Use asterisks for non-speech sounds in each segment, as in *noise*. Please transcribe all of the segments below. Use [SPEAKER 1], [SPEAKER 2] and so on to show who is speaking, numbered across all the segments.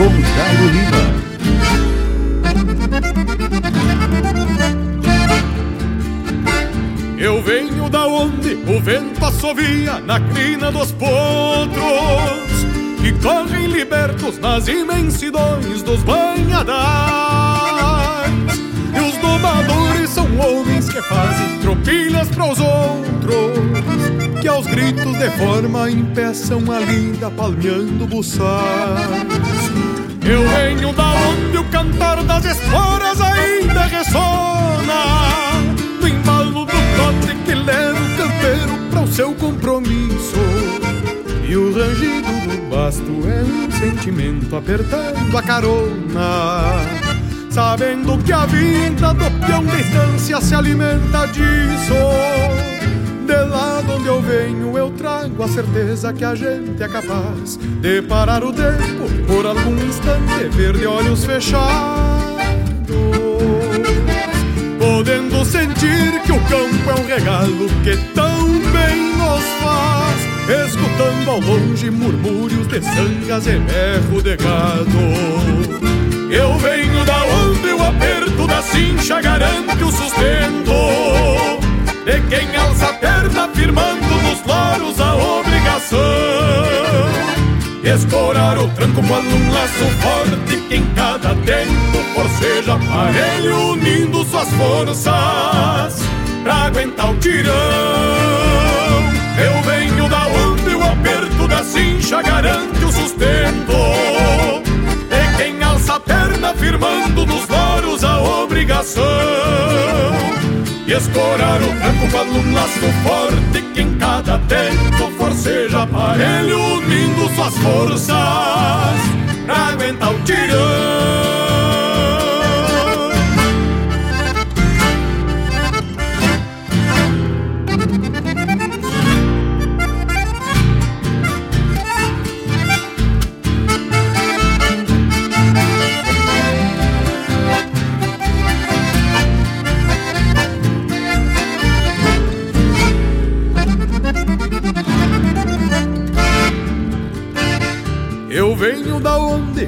[SPEAKER 1] com Jairo Lima.
[SPEAKER 2] Eu venho da onde o vento assovia na crina dos potros que correm libertos nas imensidões dos banhadais. E os domadores são homens que fazem tropilhas para os outros, que aos gritos de forma impeçam a linda palmeando buçais. Eu venho da onde o cantar das esporas ainda ressona, no embalo do trote que leva o campeiro para o seu compromisso. E o rangido do basto é um sentimento apertando a carona. Sabendo que a vida do peão da estância se alimenta disso. De lá de onde eu venho, eu trago a certeza que a gente é capaz de parar o tempo por algum instante, ver de olhos fechados. Podendo sentir que o campo é um regalo que tão bem nos faz escutando ao longe murmúrios de sangas e berro de gado. Eu venho da onde o aperto da cincha garante o sustento de quem alça a perna firmando nos loros a obrigação. Escorar o tranco quando um laço forte que em cada tempo forceja aparelho unindo suas forças pra aguentar o tirão. Eu venho da onde o aperto da cincha garante o sustento quem alça a perna firmando nos loros a obrigação E escorar o tranco com um laço forte que em cada tempo forceja aparelho unindo suas forças Pra aguentar o tirão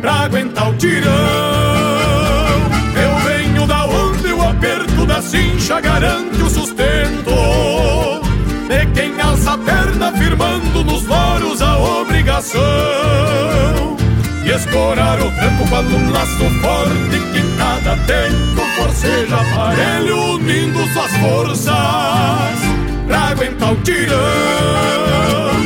[SPEAKER 2] pra aguentar o tirão. Eu venho da onde o aperto da cincha garante o sustento de quem alça a perna firmando nos loros a obrigação. E escorar o tranco quando um laço forte que cada tempo forceja aparelho unindo suas forças pra aguentar o tirão.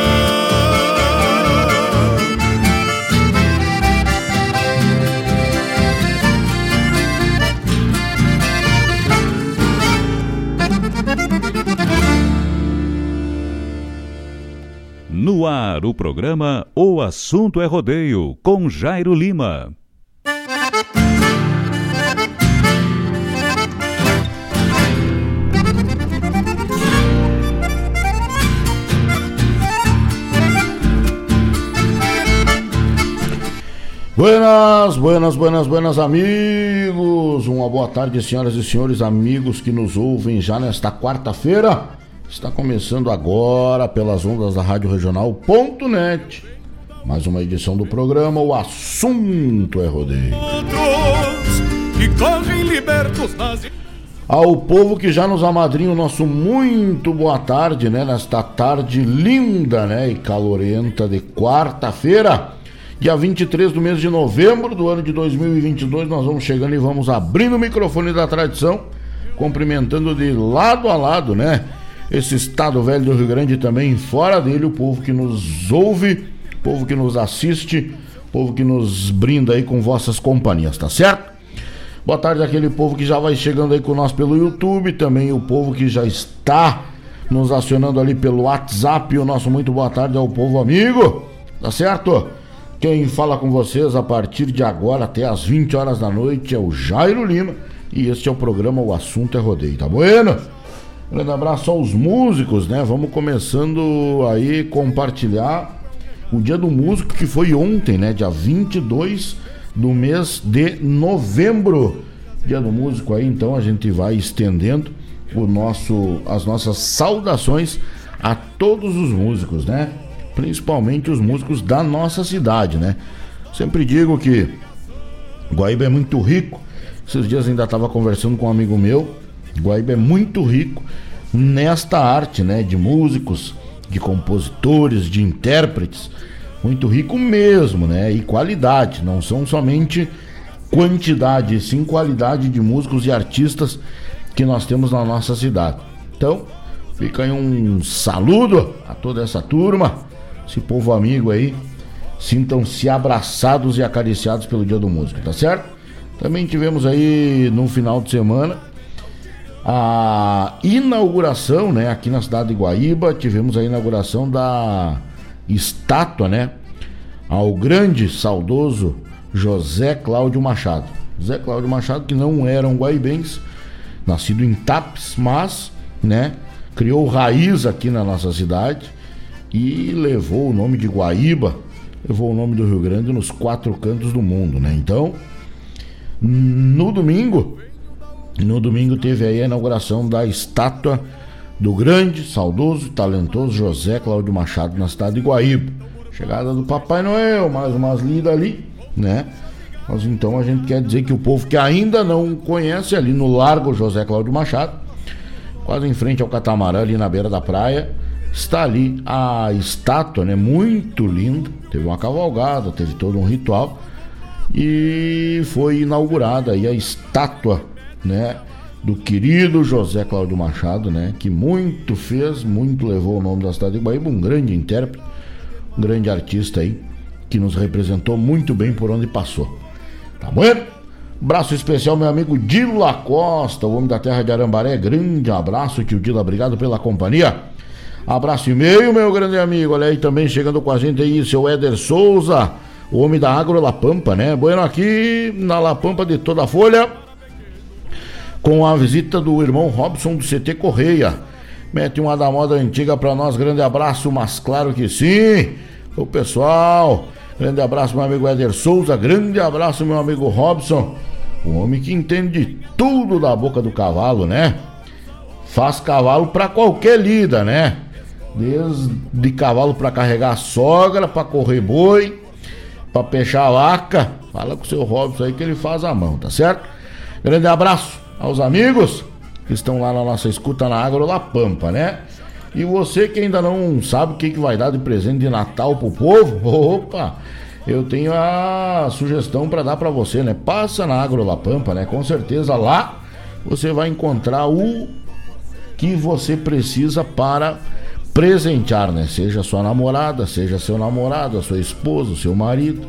[SPEAKER 1] No ar, o programa O Assunto é Rodeio, com Jairo Lima.
[SPEAKER 3] Buenas, buenas, buenas, buenas, amigos. Uma boa tarde, senhoras e senhores, amigos que nos ouvem já nesta quarta-feira. Está começando agora pelas ondas da Rádio Regional.net. Mais uma edição do programa O Assunto é Rodeio. Ao povo que já nos amadrinha o nosso muito boa tarde, né? Nesta tarde linda, né? E calorenta de quarta-feira. Dia 23 do mês de novembro do ano de 2022, nós vamos chegando e vamos abrindo o microfone da tradição, cumprimentando de lado a lado, né? Esse estado velho do Rio Grande também, fora dele, o povo que nos ouve, povo que nos assiste, povo que nos brinda aí com vossas companhias, tá certo? Boa tarde àquele povo que já vai chegando aí com nós pelo YouTube, também o povo que já está nos acionando ali pelo WhatsApp. O nosso muito boa tarde ao povo amigo, tá certo? Quem fala com vocês a partir de agora até as 20 horas da noite é o Jairo Lima e este é o programa O Assunto é Rodeio, tá bueno? Grande abraço aos músicos, né? Vamos começando aí compartilhar o Dia do Músico que foi ontem, né? Dia 22 do mês de novembro. Dia do Músico aí, então a gente vai estendendo o nosso as nossas saudações a todos os músicos, né? principalmente os músicos da nossa cidade, né? Sempre digo que Guaíba é muito rico. Esses dias ainda estava conversando com um amigo meu. Guaíba é muito rico nesta arte, né? De músicos, de compositores, de intérpretes. Muito rico mesmo, né? E qualidade. Não são somente quantidade, sim qualidade de músicos e artistas que nós temos na nossa cidade. Então, fica aí um saludo a toda essa turma esse povo amigo aí, sintam-se abraçados e acariciados pelo Dia do Músico, tá certo? Também tivemos aí no final de semana a inauguração, né, aqui na cidade de Guaíba, tivemos a inauguração da estátua, né, ao grande, saudoso José Cláudio Machado. José Cláudio Machado, que não era um guaibense, nascido em Tapes, mas, né, criou raiz aqui na nossa cidade e levou o nome de Guaíba, levou o nome do Rio Grande nos quatro cantos do mundo, né? Então, no domingo, no domingo teve aí a inauguração da estátua do grande, saudoso e talentoso José Cláudio Machado na cidade de Guaíba. Chegada do Papai Noel, mais umas lidas ali, né? Mas então a gente quer dizer que o povo que ainda não conhece ali no Largo José Cláudio Machado, quase em frente ao catamarã ali na beira da praia, está ali a estátua, né? Muito linda. Teve uma cavalgada, teve todo um ritual e foi inaugurada aí a estátua, né? Do querido José Cláudio Machado, né? Que muito fez, muito levou o nome da cidade de Guaíba, um grande intérprete, um grande artista aí, que nos representou muito bem por onde passou. Tá bom? Braço especial, meu amigo Dila Costa, o homem da terra de Arambaré. Grande abraço, tio Dila. Obrigado pela companhia. Abraço e meio, meu grande amigo. Olha aí também chegando com a gente aí, seu Éder Souza, o homem da Agro La Pampa, né? Bueno, aqui na La Pampa de toda a folha, com a visita do irmão Robson do CT Correia. Mete uma da moda antiga pra nós, grande abraço, mas claro que sim. O pessoal, grande abraço, meu amigo Éder Souza, grande abraço, meu amigo Robson, o homem que entende tudo da boca do cavalo, né? Faz cavalo pra qualquer lida, né? Desde cavalo para carregar sogra, para correr boi, para peixar a vaca. Fala com o seu Robson aí que ele faz a mão, tá certo? Grande abraço aos amigos que estão lá na nossa escuta na Agro La Pampa, né? E você que ainda não sabe o que, que vai dar de presente de Natal pro povo, *laughs* opa! Eu tenho a sugestão para dar para você, né? Passa na Agro La Pampa, né? Com certeza lá você vai encontrar o que você precisa para presentear, né? Seja sua namorada, seja seu namorado, a sua esposa, o seu marido,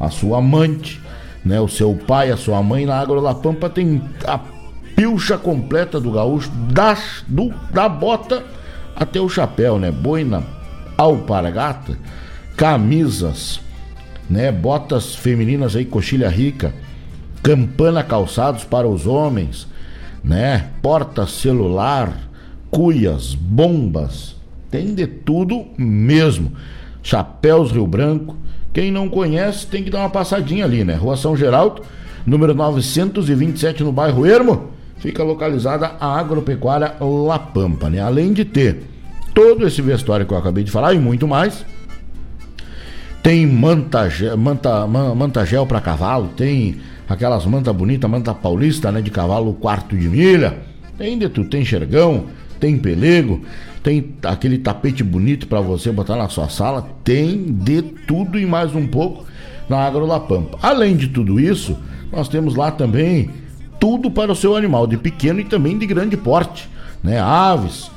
[SPEAKER 3] a sua amante, né? O seu pai, a sua mãe. Na Água da Pampa tem a pilcha completa do gaúcho, da, do, da bota até o chapéu, né? Boina, alpargata, camisas, né? Botas femininas aí, coxilha rica, campana calçados para os homens, né? Porta celular, cuias, bombas, tem de tudo mesmo. Chapéus Rio Branco, Quem não conhece tem que dar uma passadinha ali, né? Rua São Geraldo, número 927 no bairro Ermo, fica localizada a agropecuária La Pampa, né? Além de ter todo esse vestuário que eu acabei de falar e muito mais, tem manta, manta, manta gel para cavalo, tem aquelas manta bonita, manta paulista, né, de cavalo quarto de milha. Tem de tudo, tem xergão, tem pelego, tem aquele tapete bonito para você botar na sua sala, tem de tudo e mais um pouco na Agro La Pampa. Além de tudo isso, nós temos lá também tudo para o seu animal, de pequeno e também de grande porte, né? Aves,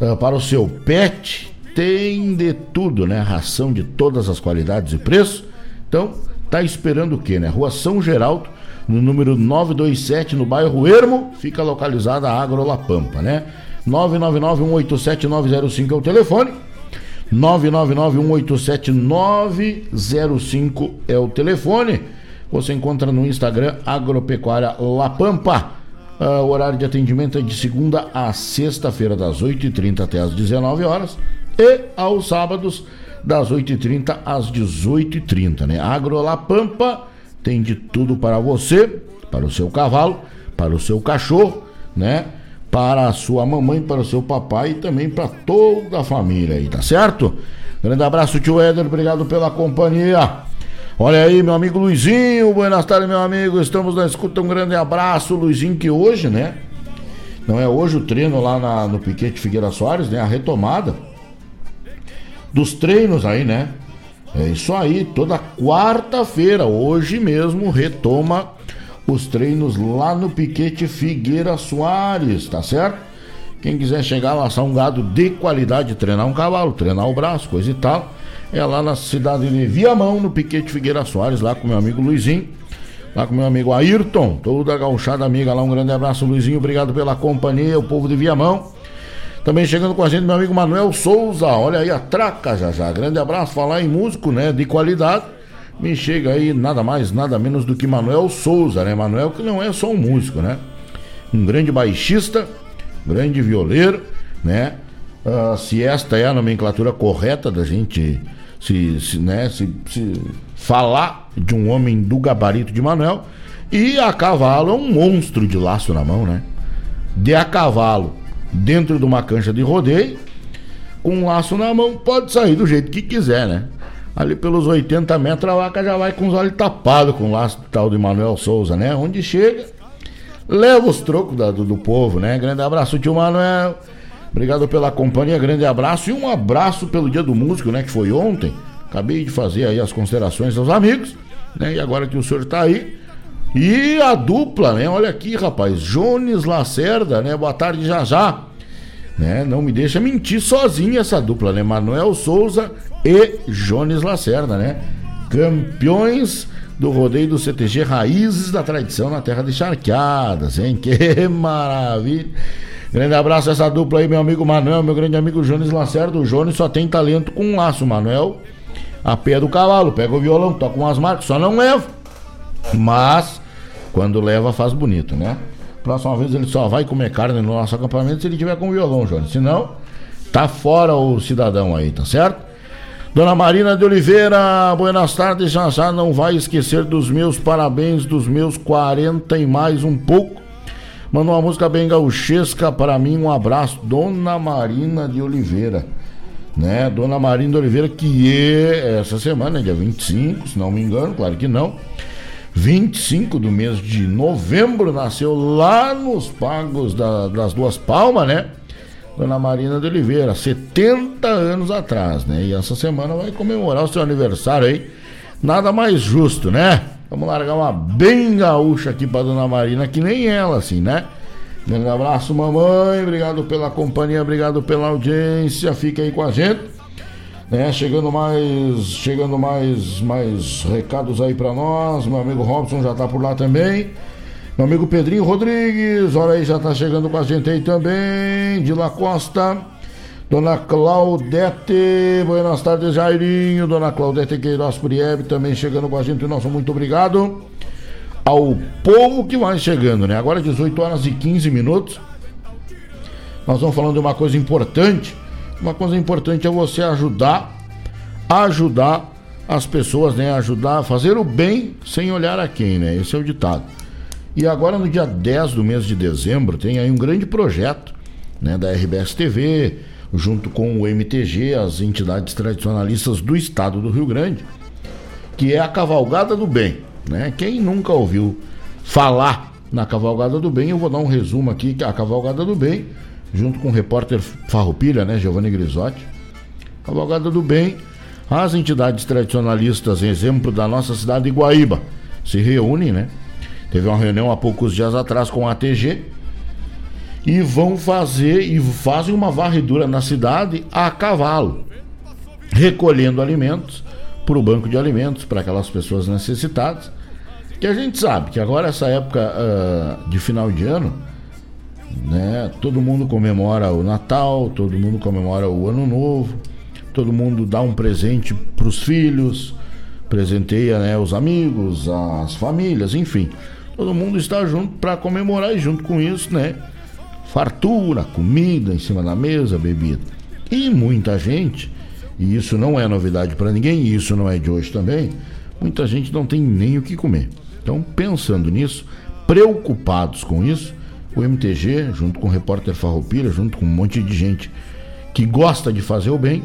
[SPEAKER 3] uh, para o seu pet, tem de tudo, né? Ração de todas as qualidades e preços. Então, tá esperando o quê, né? Rua São Geraldo, no número 927, no bairro Ermo, fica localizada a Agro La Pampa, né? 999-187-905 é o telefone. 999-187-905 é o telefone. Você encontra no Instagram Agropecuária La Pampa. Uh, o horário de atendimento é de segunda a sexta-feira, das 8h30 até as 19 horas e aos sábados, das 8h30 às 18h30. Né? Agro La Pampa tem de tudo para você, para o seu cavalo, para o seu cachorro, né? Para a sua mamãe, para o seu papai e também para toda a família aí, tá certo? Grande abraço, tio Éder, obrigado pela companhia. Olha aí, meu amigo Luizinho, buenas tardes, meu amigo, estamos na escuta, um grande abraço, Luizinho, que hoje, né? Não é hoje o treino lá na, no Piquete Figueira Soares, né? A retomada dos treinos aí, né? É isso aí, toda quarta-feira, hoje mesmo, retoma os treinos lá no Piquete Figueira Soares, tá certo? Quem quiser chegar lá, assar um gado de qualidade, treinar um cavalo, treinar o braço, coisa e tal, é lá na cidade de Viamão, no Piquete Figueira Soares, lá com meu amigo Luizinho, lá com meu amigo Ayrton, toda a gauchada amiga lá, um grande abraço, Luizinho, obrigado pela companhia, o povo de Viamão. Também chegando com a gente, meu amigo Manuel Souza, olha aí a traca já já, grande abraço, falar em músico, né, de qualidade me chega aí nada mais, nada menos do que Manuel Souza, né? Manuel que não é só um músico, né? Um grande baixista, grande violeiro, né? Uh, se esta é a nomenclatura correta da gente se, se, né, se, se falar de um homem do gabarito de Manuel, e a cavalo é um monstro de laço na mão, né? De a cavalo dentro de uma cancha de rodeio, com um laço na mão, pode sair do jeito que quiser, né? Ali pelos 80 metros a vaca já vai com os olhos tapados com o laço do tal de Manuel Souza, né? Onde chega, leva os trocos da, do, do, povo, né? Grande abraço, tio Manuel. Obrigado pela companhia, grande abraço e um abraço pelo Dia do Músico, né? Que foi ontem. Acabei de fazer aí as considerações aos amigos, né? E agora que o senhor tá aí. E a dupla, né? Olha aqui, rapaz. Jones Lacerda, né? Boa tarde, já já né? Não me deixa mentir sozinho essa dupla, né? Manuel Souza e Jones Lacerda, né? Campeões do rodeio do CTG Raízes da Tradição na terra de charqueadas, hein? Que maravilha! Grande abraço a essa dupla aí, meu amigo Manuel, meu grande amigo Jones Lacerda. O Jones só tem talento com um laço, Manuel. A pé do cavalo, pega o violão, toca umas marcas, só não leva. Mas, quando leva, faz bonito, né? Próxima vez ele só vai comer carne no nosso acampamento se ele tiver com violão, Jones. Senão, tá fora o cidadão aí, tá certo? Dona Marina de Oliveira, buenas tardes. Já já não vai esquecer dos meus parabéns, dos meus 40 e mais um pouco. Mandou uma música bem gauchesca para mim. Um abraço, Dona Marina de Oliveira. Né? Dona Marina de Oliveira, que é essa semana, dia 25, se não me engano, claro que não 25 do mês de novembro, nasceu lá nos Pagos da, das Duas Palmas, né? Dona Marina de Oliveira, 70 anos atrás, né? E essa semana vai comemorar o seu aniversário aí. Nada mais justo, né? Vamos largar uma bem gaúcha aqui pra Dona Marina, que nem ela, assim, né? Grande abraço, mamãe. Obrigado pela companhia, obrigado pela audiência. Fica aí com a gente. Né? Chegando mais, chegando mais, mais recados aí para nós. Meu amigo Robson já tá por lá também. Meu amigo Pedrinho Rodrigues, olha aí, já tá chegando com a gente aí também. De La Costa. Dona Claudete, buenas tardes, Jairinho. Dona Claudete Queiroz Priebe também chegando com a gente. Nosso muito obrigado ao povo que vai chegando, né? Agora 18 horas e 15 minutos. Nós vamos falando de uma coisa importante uma coisa importante é você ajudar, ajudar as pessoas, né, ajudar a fazer o bem sem olhar a quem, né? Esse é o ditado. E agora no dia 10 do mês de dezembro tem aí um grande projeto, né, da RBS TV, junto com o MTG, as entidades tradicionalistas do estado do Rio Grande, que é a Cavalgada do Bem, né? Quem nunca ouviu falar na Cavalgada do Bem, eu vou dar um resumo aqui, que a Cavalgada do Bem, junto com o repórter Farroupilha, né, Giovanni Grisotti. Cavalgada do Bem as entidades tradicionalistas, exemplo da nossa cidade de Guaíba, se reúnem, né? Teve uma reunião há poucos dias atrás com a ATG e vão fazer e fazem uma varredura na cidade a cavalo, recolhendo alimentos para o banco de alimentos para aquelas pessoas necessitadas. Que a gente sabe que agora essa época uh, de final de ano, né? Todo mundo comemora o Natal, todo mundo comemora o Ano Novo todo mundo dá um presente para os filhos, presenteia né, os amigos, as famílias, enfim. Todo mundo está junto para comemorar e junto com isso, né? Fartura, comida em cima da mesa, bebida. E muita gente, e isso não é novidade para ninguém, e isso não é de hoje também, muita gente não tem nem o que comer. Então, pensando nisso, preocupados com isso, o MTG, junto com o repórter Farroupilha, junto com um monte de gente que gosta de fazer o bem,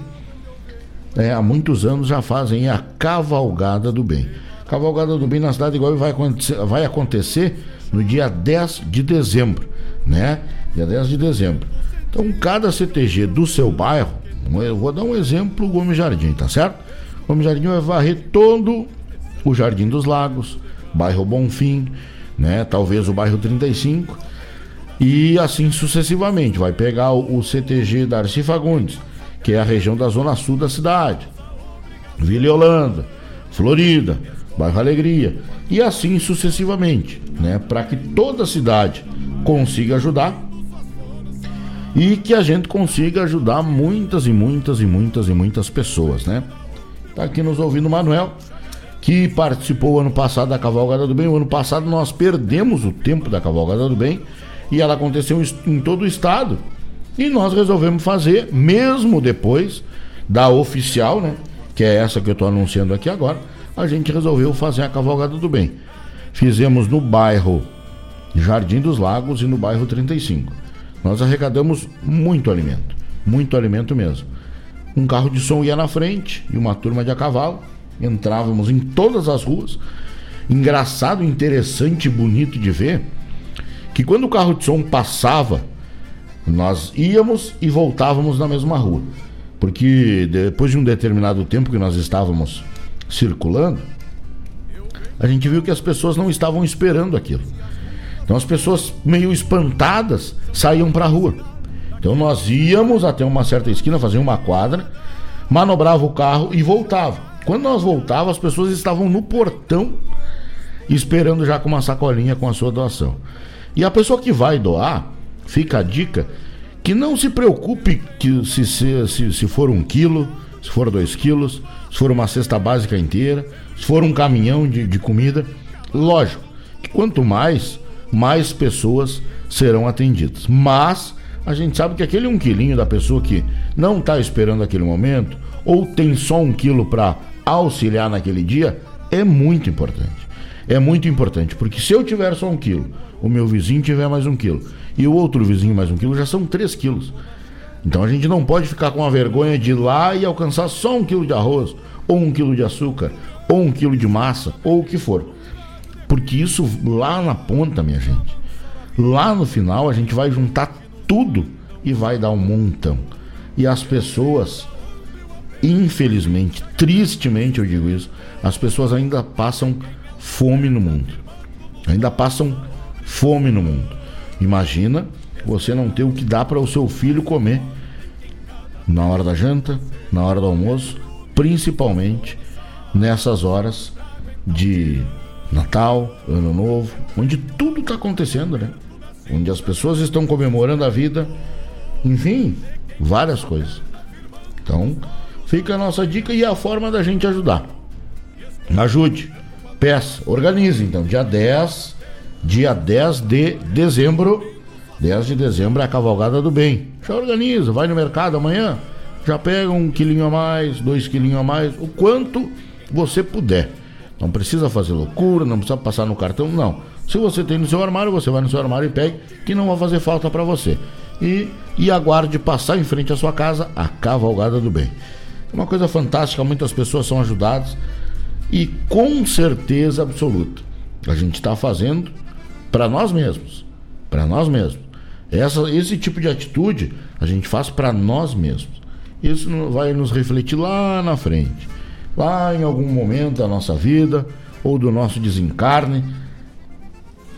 [SPEAKER 3] é, há muitos anos já fazem a Cavalgada do Bem. Cavalgada do Bem na cidade igual vai acontecer, vai acontecer no dia 10 de dezembro, né? Dia 10 de dezembro. Então, cada CTG do seu bairro, eu vou dar um exemplo, Gomes Jardim, tá certo? Gomes Jardim vai varrer todo o Jardim dos Lagos, bairro Bonfim, né? Talvez o bairro 35 e assim sucessivamente. Vai pegar o, CTG Darcy Fagundes, que é a região da zona sul da cidade. Vila Holanda, Florida, Bairro Alegria e assim sucessivamente, né, para que toda a cidade consiga ajudar e que a gente consiga ajudar muitas e muitas e muitas e muitas pessoas, né? Tá aqui nos ouvindo o Manuel, que participou ano passado da Cavalgada do Bem. O ano passado nós perdemos o tempo da Cavalgada do Bem e ela aconteceu em todo o estado. E nós resolvemos fazer, mesmo depois da oficial, né? Que é essa que eu estou anunciando aqui agora. A gente resolveu fazer a Cavalgada do Bem. Fizemos no bairro Jardim dos Lagos e no bairro 35. Nós arrecadamos muito alimento, muito alimento mesmo. Um carro de som ia na frente e uma turma de a cavalo. Entrávamos em todas as ruas. Engraçado, interessante, bonito de ver que quando o carro de som passava nós íamos e voltávamos na mesma rua. Porque depois de um determinado tempo que nós estávamos circulando, a gente viu que as pessoas não estavam esperando aquilo. Então as pessoas meio espantadas saíam para a rua. Então nós íamos até uma certa esquina, fazer uma quadra, manobrava o carro e voltava. Quando nós voltávamos, as pessoas estavam no portão esperando já com uma sacolinha com a sua doação. E a pessoa que vai doar, fica a dica que não se preocupe que se, se, se, se for um quilo, se for dois quilos, se for uma cesta básica inteira, se for um caminhão de, de comida. Lógico que quanto mais, mais pessoas serão atendidas. Mas a gente sabe que aquele um quilinho da pessoa que não está esperando aquele momento, ou tem só um quilo para auxiliar naquele dia, é muito importante. É muito importante, porque se eu tiver só um quilo, o meu vizinho tiver mais um quilo e o outro vizinho mais um quilo, já são três quilos. Então a gente não pode ficar com a vergonha de ir lá e alcançar só um quilo de arroz, ou um quilo de açúcar, ou um quilo de massa, ou o que for. Porque isso lá na ponta, minha gente, lá no final a gente vai juntar tudo e vai dar um montão. E as pessoas, infelizmente, tristemente eu digo isso, as pessoas ainda passam fome no mundo. Ainda passam fome no mundo. Imagina você não ter o que dá para o seu filho comer na hora da janta, na hora do almoço, principalmente nessas horas de Natal, Ano Novo, onde tudo está acontecendo, né? Onde as pessoas estão comemorando a vida, enfim, várias coisas. Então, fica a nossa dica e a forma da gente ajudar. Ajude, peça, organize então, dia 10 dia 10 de dezembro. 10 de dezembro é a cavalgada do bem. Já organiza, vai no mercado amanhã, já pega um quilinho a mais, dois quilinhos a mais, o quanto você puder. Não precisa fazer loucura, não precisa passar no cartão, não. Se você tem no seu armário, você vai no seu armário e pega, que não vai fazer falta para você. E, e aguarde passar em frente à sua casa a cavalgada do bem. É uma coisa fantástica, muitas pessoas são ajudadas e com certeza absoluta a gente está fazendo para nós mesmos, para nós mesmos. Essa, esse tipo de atitude a gente faz para nós mesmos. Isso vai nos refletir lá na frente, lá em algum momento da nossa vida ou do nosso desencarne.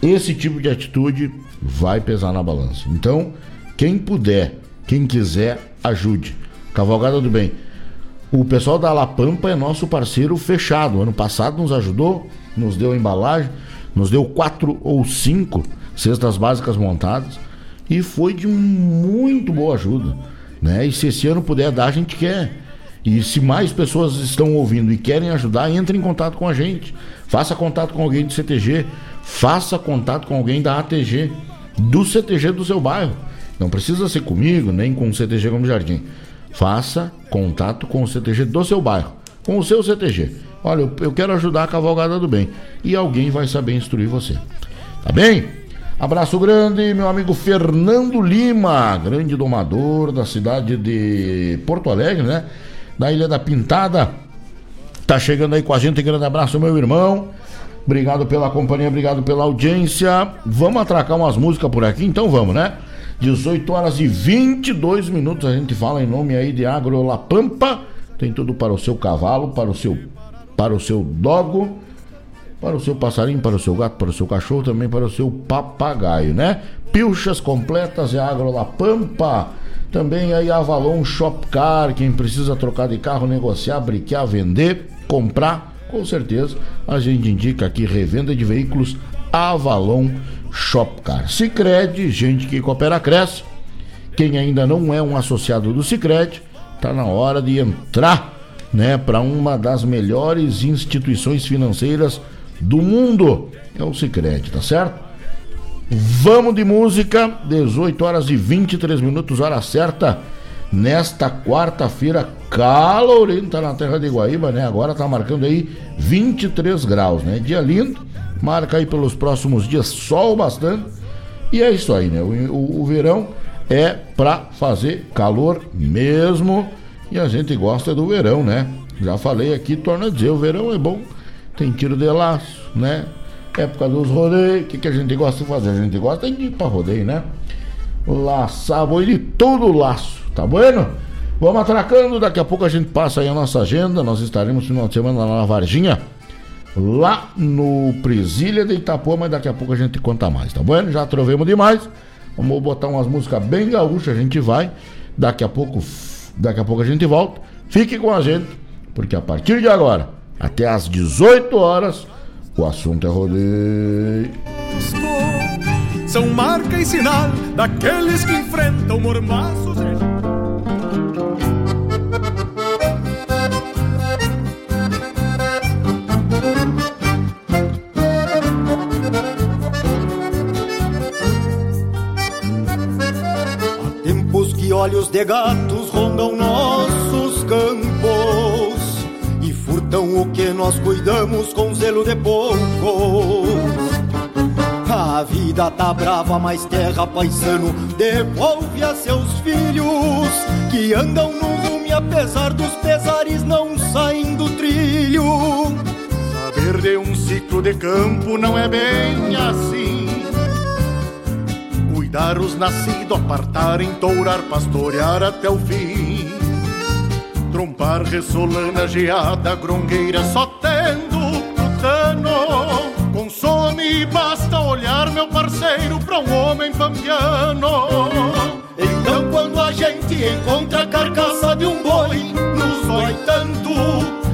[SPEAKER 3] Esse tipo de atitude vai pesar na balança. Então, quem puder, quem quiser, ajude. Cavalgada do Bem. O pessoal da La Pampa é nosso parceiro fechado. Ano passado nos ajudou, nos deu embalagem, nos deu quatro ou cinco cestas básicas montadas e foi de muito boa ajuda. Né? E se esse ano puder dar, a gente quer. E se mais pessoas estão ouvindo e querem ajudar, entre em contato com a gente. Faça contato com alguém do CTG, faça contato com alguém da ATG, do CTG do seu bairro. Não precisa ser comigo, nem com o CTG como Jardim. Faça contato com o CTG do seu bairro, com o seu CTG. Olha, eu quero ajudar a cavalgada do bem. E alguém vai saber instruir você. Tá bem? Abraço grande, meu amigo Fernando Lima, grande domador da cidade de Porto Alegre, né? Da Ilha da Pintada. Tá chegando aí com a gente. Grande abraço, meu irmão. Obrigado pela companhia, obrigado pela audiência. Vamos atracar umas músicas por aqui, então vamos, né? 18 horas e 22 minutos. A gente fala em nome aí de Agro La Pampa. Tem tudo para o seu cavalo, para o seu, para o seu dogo para o seu passarinho, para o seu gato, para o seu cachorro, também para o seu papagaio, né? Pilchas completas é Agro La Pampa. Também aí Avalon Shopcar, quem precisa trocar de carro, negociar, briquear, vender, comprar, com certeza a gente indica aqui revenda de veículos Avalon Shopcar. Sicredi, gente que coopera cresce. Quem ainda não é um associado do Sicredi, tá na hora de entrar, né, para uma das melhores instituições financeiras do mundo. É o Cicred, tá certo? Vamos de música, 18 horas e 23 minutos, hora certa. Nesta quarta-feira, calorenta na terra de Guaíba, né? Agora tá marcando aí 23 graus, né? Dia lindo, marca aí pelos próximos dias sol bastante. E é isso aí, né? O, o, o verão é pra fazer calor mesmo. E a gente gosta do verão, né? Já falei aqui, torna a dizer, o verão é bom tem tiro de laço, né? Época dos rodeios, o que, que a gente gosta de fazer? A gente gosta de ir pra rodeio, né? Laçar boi de todo laço, tá bueno? Vamos atracando, daqui a pouco a gente passa aí a nossa agenda. Nós estaremos no final de semana lá na Varginha, lá no Presília de Itapuã, mas daqui a pouco a gente conta mais, tá bueno? Já trovemos demais. Vamos botar umas músicas bem gaúchas, a gente vai. Daqui a pouco, daqui a pouco a gente volta. Fique com a gente, porque a partir de agora até às 18 horas. O assunto é rodeio.
[SPEAKER 2] São marca e sinal daqueles que enfrentam mormaços.
[SPEAKER 4] Há tempos que olhos de gatos rondam nossos Furtam o que nós cuidamos com zelo de poucos. A vida tá brava, mas terra paisano devolve a seus filhos que andam no rumo apesar dos pesares não saem do trilho.
[SPEAKER 2] Saber de um ciclo de campo não é bem assim. Cuidar os nascidos, apartar, entourar, pastorear até o fim Trompar, ressolana, geada, grongueira, só tendo putano. Consome, basta olhar, meu parceiro, pra um homem pampiano.
[SPEAKER 4] Então quando a gente encontra a carcaça de um boi, nos dói tanto.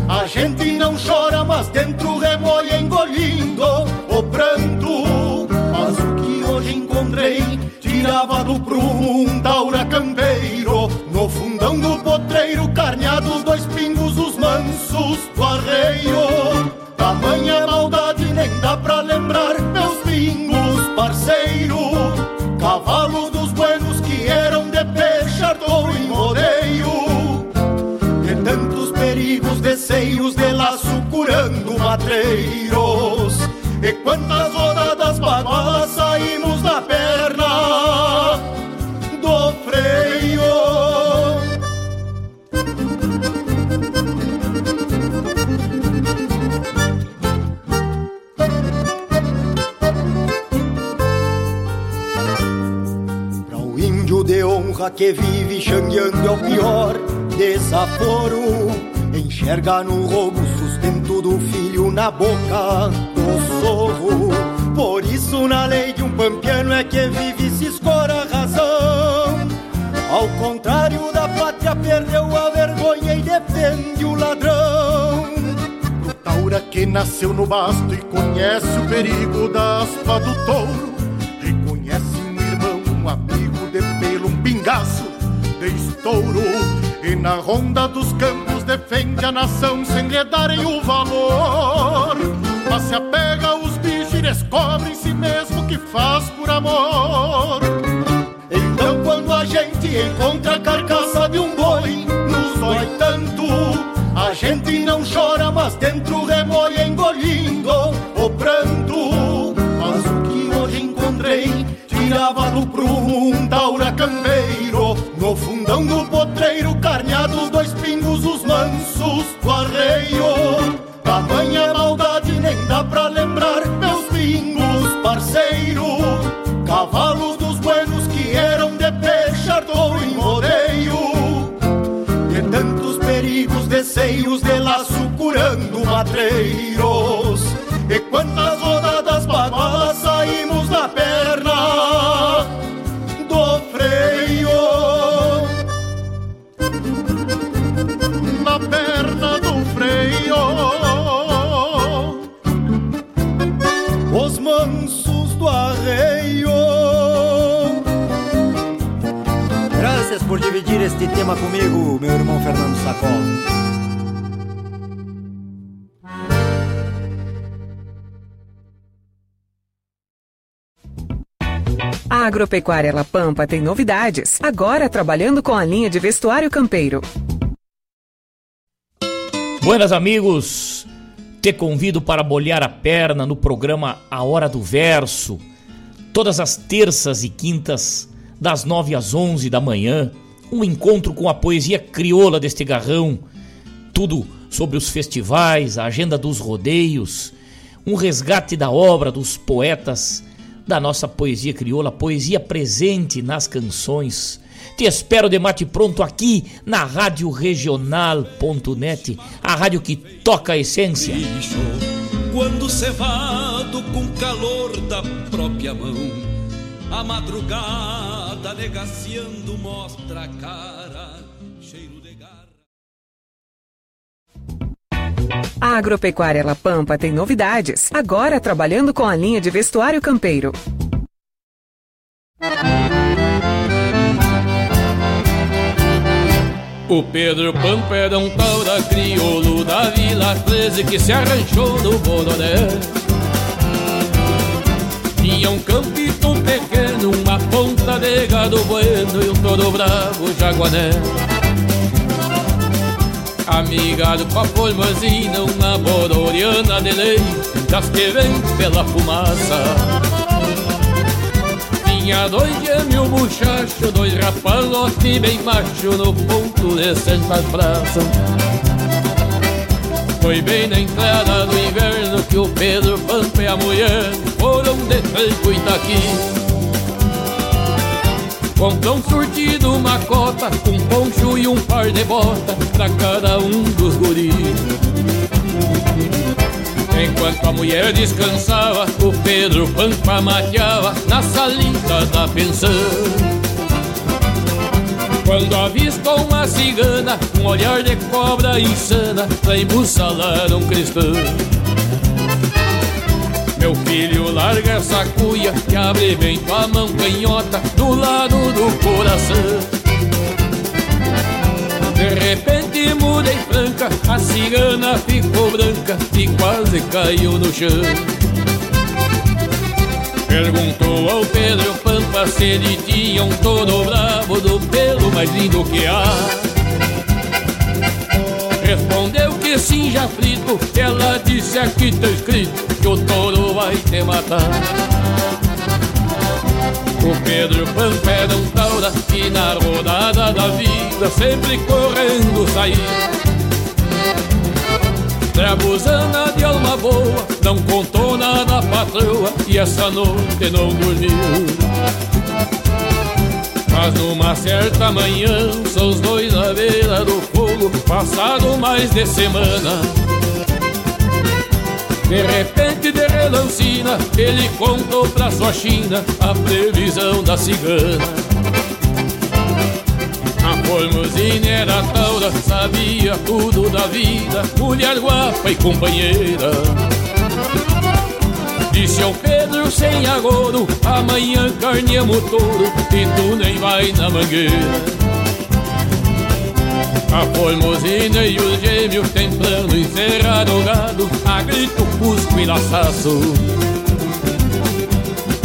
[SPEAKER 4] A gente não chora, mas dentro remoia engolindo o pranto. Mas o que hoje encontrei tirava do prumo um taura campeiro carneados dois pingos, os mansos do arreio. Tamanha maldade nem dá pra lembrar, meus pingos, parceiro. Cavalos dos buenos que eram de peixador em rodeio. De tantos perigos, deceios de laço matreiros. E quantas rodadas bagualas honra que vive xangueando é o pior desaforo Enxerga no roubo sustento do filho na boca do sorro. Por isso, na lei de um pampiano é que vive se escora a razão. Ao contrário da pátria, perdeu a vergonha e defende o ladrão.
[SPEAKER 2] Taura que nasceu no basto e conhece o perigo da aspa do touro. Pingaço de estouro. E na ronda dos campos defende a nação sem lhe darem o valor. Mas se apega aos bichos e descobre em si mesmo que faz por amor.
[SPEAKER 4] Então quando a gente encontra a carcaça de um boi, nos dói tanto. A gente não chora, mas dentro remoe engolindo o pranto. Do prumo um taura campeiro. No fundão do potreiro, carneados dois pingos, os mansos do arreio. Tamanha maldade nem dá pra lembrar, meus pingos, parceiro. Cavalos dos buenos que eram de peixador em rodeio. De tantos perigos, deceios de laço curando matreiros. E
[SPEAKER 5] por dividir este tema comigo, meu irmão Fernando Sacol.
[SPEAKER 6] A Agropecuária La Pampa tem novidades. Agora trabalhando com a linha de vestuário campeiro.
[SPEAKER 7] Buenas amigos, te convido para bolhar a perna no programa A Hora do Verso, todas as terças e quintas, das 9 às 11 da manhã, um encontro com a poesia crioula deste garrão, tudo sobre os festivais, a agenda dos rodeios, um resgate da obra dos poetas da nossa poesia crioula, poesia presente nas canções. Te espero de mate pronto aqui na Rádio Regional.net, a rádio que toca a essência.
[SPEAKER 8] Quando cevado com calor da própria mão, a madrugada negaciando mostra a cara, cheiro de garra.
[SPEAKER 6] A Agropecuária La Pampa tem novidades. Agora trabalhando com a linha de vestuário campeiro.
[SPEAKER 8] O Pedro Pampa era um taura crioulo da Vila 13 que se arranchou no Bororé. Tinha um campito pequeno, uma ponta de gado bueno e um touro bravo jaguané. Amigado com a formosina, uma bororiana de lei, das que vem pela fumaça. Tinha dois gêmeos muchacho, dois rapalote bem macho no ponto de Santa Praça. Foi bem na entrada do inverno que o Pedro Pampa e a mulher foram de tranco Itaqui. Comprou surtido, uma cota, um poncho e um par de botas pra cada um dos guris. Enquanto a mulher descansava, o Pedro Pampa mateava na salita da pensão. Quando avistou uma cigana, um olhar de cobra insana, pra embussalar um cristão. Meu filho, larga essa cuia que abre bem tua mão canhota do lado do coração. De repente mudei franca, a cigana ficou branca e quase caiu no chão. Perguntou ao Pedro Pampa se ele tinha um touro bravo do pelo mais lindo que há. Respondeu que de cinja frito. Ela disse aqui tá escrito Que o touro vai te matar. O Pedro Pampa era um taura E na rodada da vida Sempre correndo sair Trabuzana de alma boa, não contou nada à patroa e essa noite não dormiu. Mas numa certa manhã, são os dois na beira do fogo, passado mais de semana. De repente, de relancina, ele contou pra sua China a previsão da cigana. Formosina era taura, sabia tudo da vida, mulher guapa e companheira. Disse ao Pedro sem agouro Amanhã carneamos touro E tu nem vai na mangueira. A Formosina e os gêmeos templando Encerrado o gado A grito, cusco e laçaço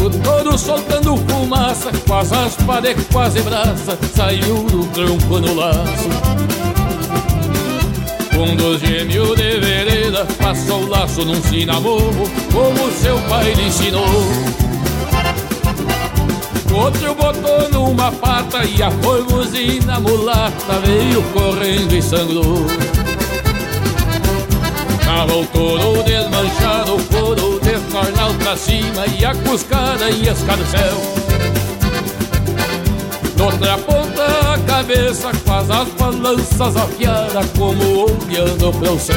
[SPEAKER 8] O touro soltando fumaça Com as aspas de quase braça Saiu do tronco no laço. Um dos gêmeos de vereda passou o laço num sinamorro Como seu pai lhe ensinou. Outro botou numa pata e a formosina mulata Veio correndo e sangrou. Tava o touro desmanchado, o carnal pra cima E a cuscada e escarcel Noutra ponta a cabeça com as aspas lanças afiadas Como olhando pro céu.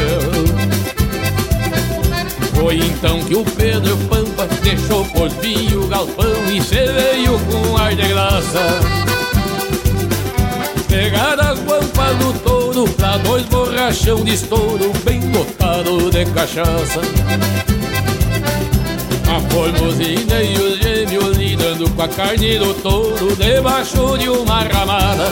[SPEAKER 8] Foi então que o Pedro Pampa deixou por fim o galpão E se veio com ar de graça. Pegar as guampas do touro pra dois borrachão de estouro Bem botado de cachaça a formosina e os gêmeos lidando com a carne do touro Debaixo de uma ramada.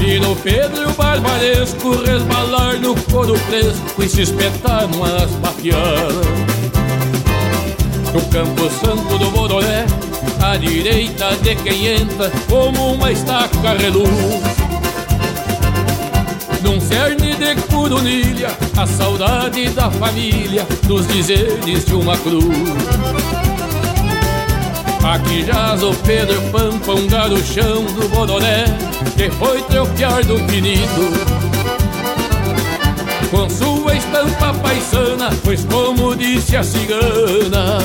[SPEAKER 8] E no Pedro Barbaresco resbalar no couro fresco E se espetar numas papiadas No Campo Santo do Bororé À direita de quem entra Como uma estaca reluz num cerne de curunilha, a saudade da família, dos dizeres de uma cruz. Aqui jaz o Pedro Pampa, um garuchão do Bodoré, que foi tropear do finito. Com sua estampa paisana, pois como disse a cigana,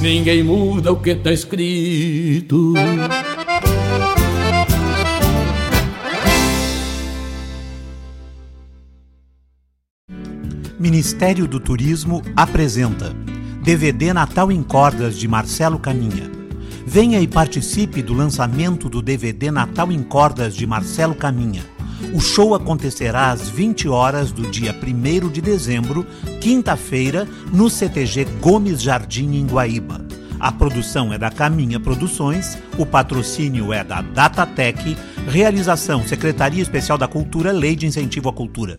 [SPEAKER 8] ninguém muda o que tá escrito.
[SPEAKER 9] Ministério do Turismo apresenta DVD Natal em Cordas de Marcelo Caminha. Venha e participe do lançamento do DVD Natal em Cordas de Marcelo Caminha. O show acontecerá às 20 horas do dia 1 de dezembro, quinta-feira, no CTG Gomes Jardim, em Guaíba. A produção é da Caminha Produções, o patrocínio é da Datatec, realização Secretaria Especial da Cultura, Lei de Incentivo à Cultura.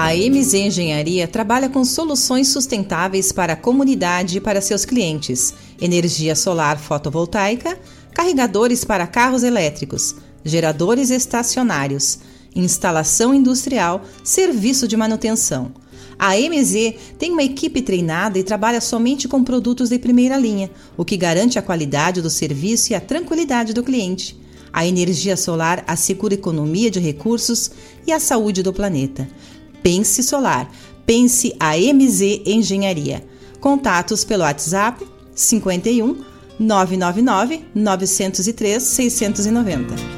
[SPEAKER 10] A MZ Engenharia trabalha com soluções sustentáveis para a comunidade e para seus clientes: energia solar fotovoltaica, carregadores para carros elétricos, geradores estacionários, instalação industrial, serviço de manutenção. A MZ tem uma equipe treinada e trabalha somente com produtos de primeira linha, o que garante a qualidade do serviço e a tranquilidade do cliente. A energia solar assegura economia de recursos e a saúde do planeta. Pense Solar. Pense a MZ Engenharia. Contatos pelo WhatsApp 51 999 903 690.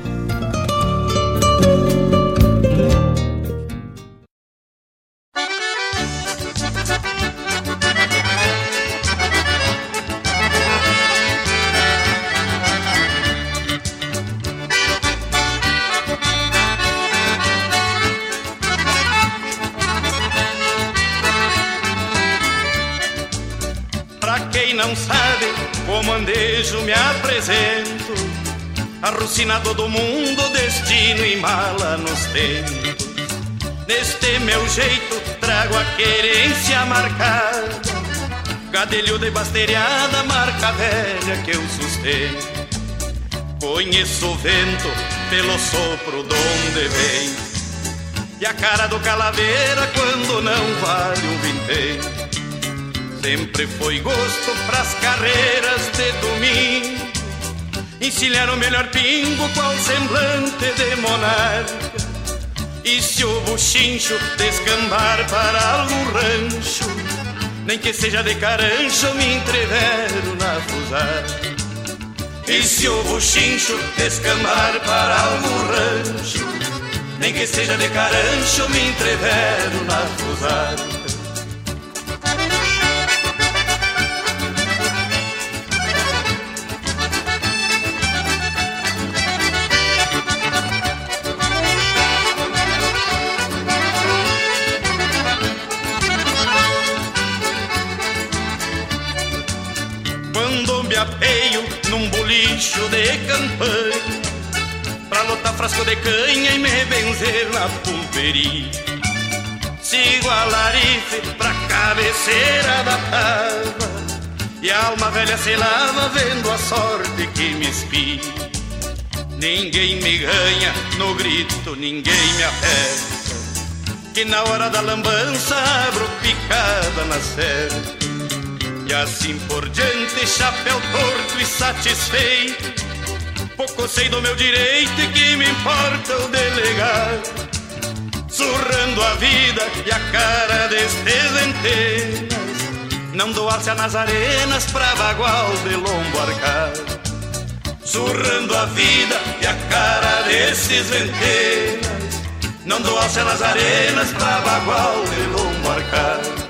[SPEAKER 11] Não sabe, como andejo me apresento. Arrucinado do mundo, destino e mala nos tempos. Neste meu jeito, trago a querência marcada. Gadelho de basteriada, marca velha que eu sustento. Conheço o vento pelo sopro de onde vem. E a cara do calaveira quando não vale um vintém. Sempre foi gosto pras carreiras de domingo. Encilhar o melhor pingo qual semblante de monarca? E se o buchincho descambar para algum rancho? Nem que seja de carancho me entrevero na fusar E se o buchincho descambar para algum rancho? Nem que seja de carancho me entrevero na fusar bicho de campanha Pra lotar frasco de canha e me benzer na pulperia. Sigo a larife pra cabeceira da tava E a alma velha se lava vendo a sorte que me espia. Ninguém me ganha no grito, ninguém me aperta Que na hora da lambança abro picada na certa e assim por diante, chapéu torto e satisfeito. Pouco sei do meu direito e que me importa o delegado. Surrando a vida e a cara destes entenas. Não doar-se nas arenas pra bagual de lombo arcado. Surrando a vida e a cara desses ventenas. Não doar-se nas arenas pra bagual de lombo arcado.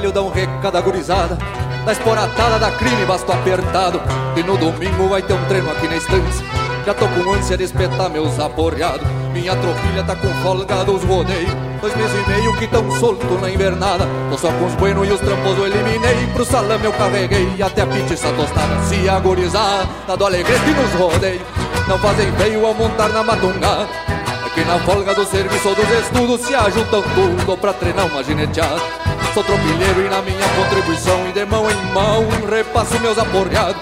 [SPEAKER 12] Velho dá um recado agorizada Da esporatada da crime basto apertado. E no domingo vai ter um treino aqui na estância. Já tô com ânsia de espetar meus aporreados. Minha tropilha tá com folga dos rodeios Dois meses e meio que tão solto na invernada. Tô só com os buenos e os trampos eu eliminei. Pro salame eu carreguei até a pizza tostada. Se agorizar, tá do alegrete nos rodeios Não fazem feio ao montar na matungada É que na folga do serviço ou dos estudos Se ajuntam tudo pra treinar uma gineteada Sou tropilheiro e na minha contribuição E de mão em mão repasso meus aporreados.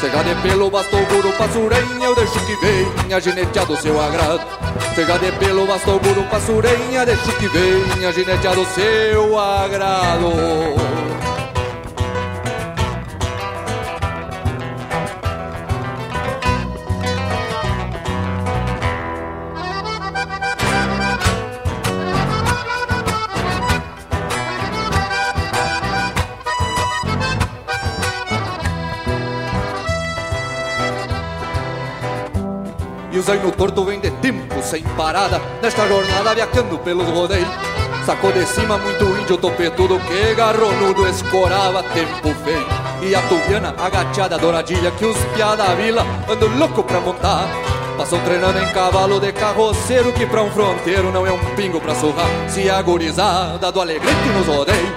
[SPEAKER 12] Seja de pelo, bastou, guru, passurenha Eu deixo que venha gineteado seu agrado. Seja de pelo, bastou, guru, passurenha Deixo que venha gineteado seu agrado o zaino torto vem de tempo sem parada Nesta jornada viajando pelos rodeios Sacou de cima muito índio topetudo Que garronudo escorava tempo feio E a tubiana agachada douradilha Que os piá da vila andam louco pra montar. Passam treinando em cavalo de carroceiro Que pra um fronteiro não é um pingo pra surrar Se agorizada do alegrete nos rodeios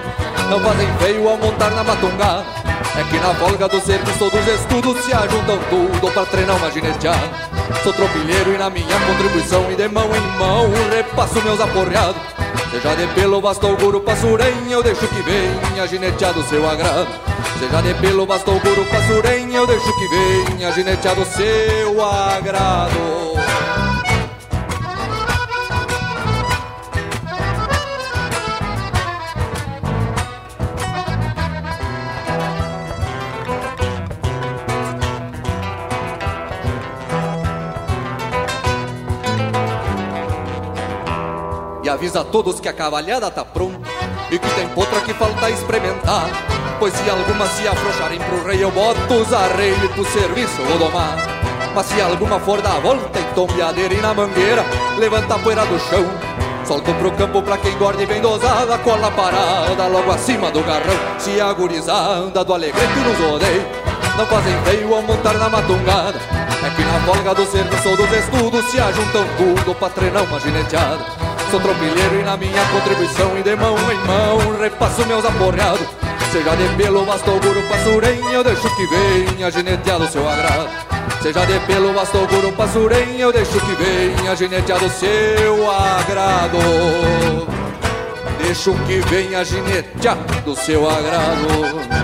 [SPEAKER 12] Não fazem feio ao montar na matungá É que na folga do serviço todos estudos se ajuntam tudo pra treinar uma gineteada. Sou tropilheiro e na minha contribuição e de mão em mão repasso meus aporreados. Seja de pelo, bastou guru, passurem, eu deixo que venha gineteado seu agrado. Seja de pelo, bastou guru, passurem, eu deixo que venha gineteado seu agrado. Avisa a todos que a cavalhada tá pronta E que tem potra que falta experimentar. Pois se alguma se afrouxarem pro rei Eu boto os arreios pro serviço vou domar. Mas se alguma for dar a volta Em tombeadeira e na mangueira Levanta a poeira do chão. Solto pro campo pra quem guarda bem dosada Cola parada logo acima do garrão. Se a do alegrete nos odeia Não fazem feio ao montar na matungada. É que na folga do serviço ou dos estudos Se ajuntam tudo pra treinar uma gineteada Sou tropilheiro e na minha contribuição E de mão em mão repasso meus aporreados. Seja de pelo, bastou guru, passurem Eu deixo que venha gineteado seu agrado. Seja de pelo, bastou guru, passurem Eu deixo que venha gineteado seu agrado. Deixo que venha gineteado seu agrado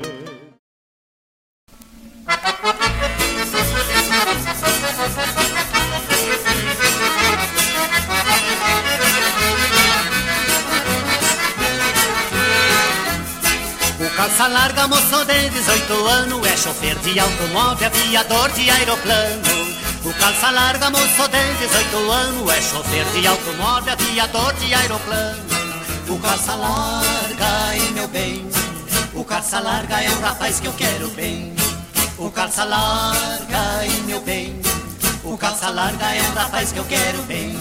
[SPEAKER 13] Calça larga, moço de 18 anos É chofer de automóvel, aviador de aeroplano. O calça larga, moço de 18 anos É chofer de automóvel, aviador de aeroplano. O calça larga, e meu bem O calça larga é um rapaz que eu quero bem. O calça larga, e meu bem O calça larga é um rapaz que eu quero bem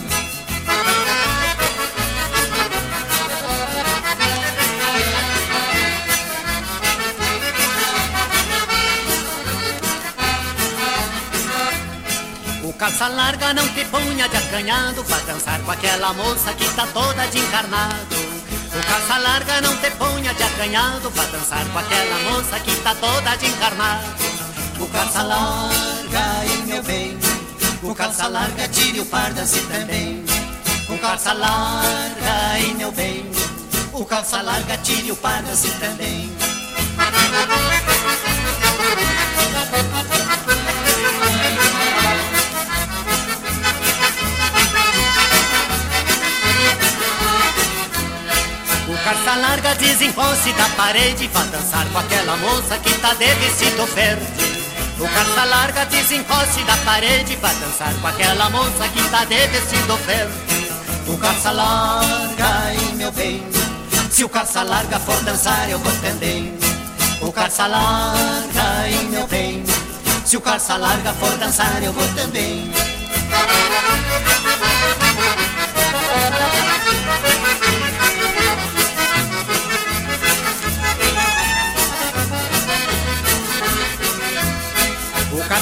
[SPEAKER 13] calça larga não te ponha de acanhado Pra dançar com aquela moça que tá toda de encarnado. O calça larga não te ponha de acanhado Pra dançar com aquela moça que tá toda de encarnado. O calça larga, e meu bem O calça larga tire o par dance também. O calça larga, e meu bem O calça larga tire o par dance também calça larga desencoste da parede Vá dançar com aquela moça que tá de vestido verde. O calça larga desencoste da parede Vá dançar com aquela moça que tá de vestido verde. O calça larga, e meu bem Se o calça larga for dançar eu vou também. O calça larga, e meu bem Se o calça larga for dançar eu vou também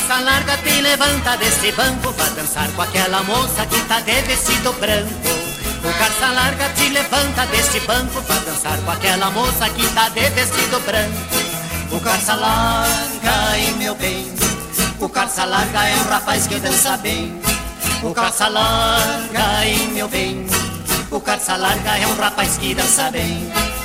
[SPEAKER 13] calça larga te levanta desse banco. Pra dançar com aquela moça que tá de vestido branco. O calça larga te levanta desse banco. Pra dançar com aquela moça que tá de vestido branco. O calça larga, e meu bem. O calça larga é um rapaz que dança bem. O calça larga, e meu bem. O calça larga é um rapaz que dança bem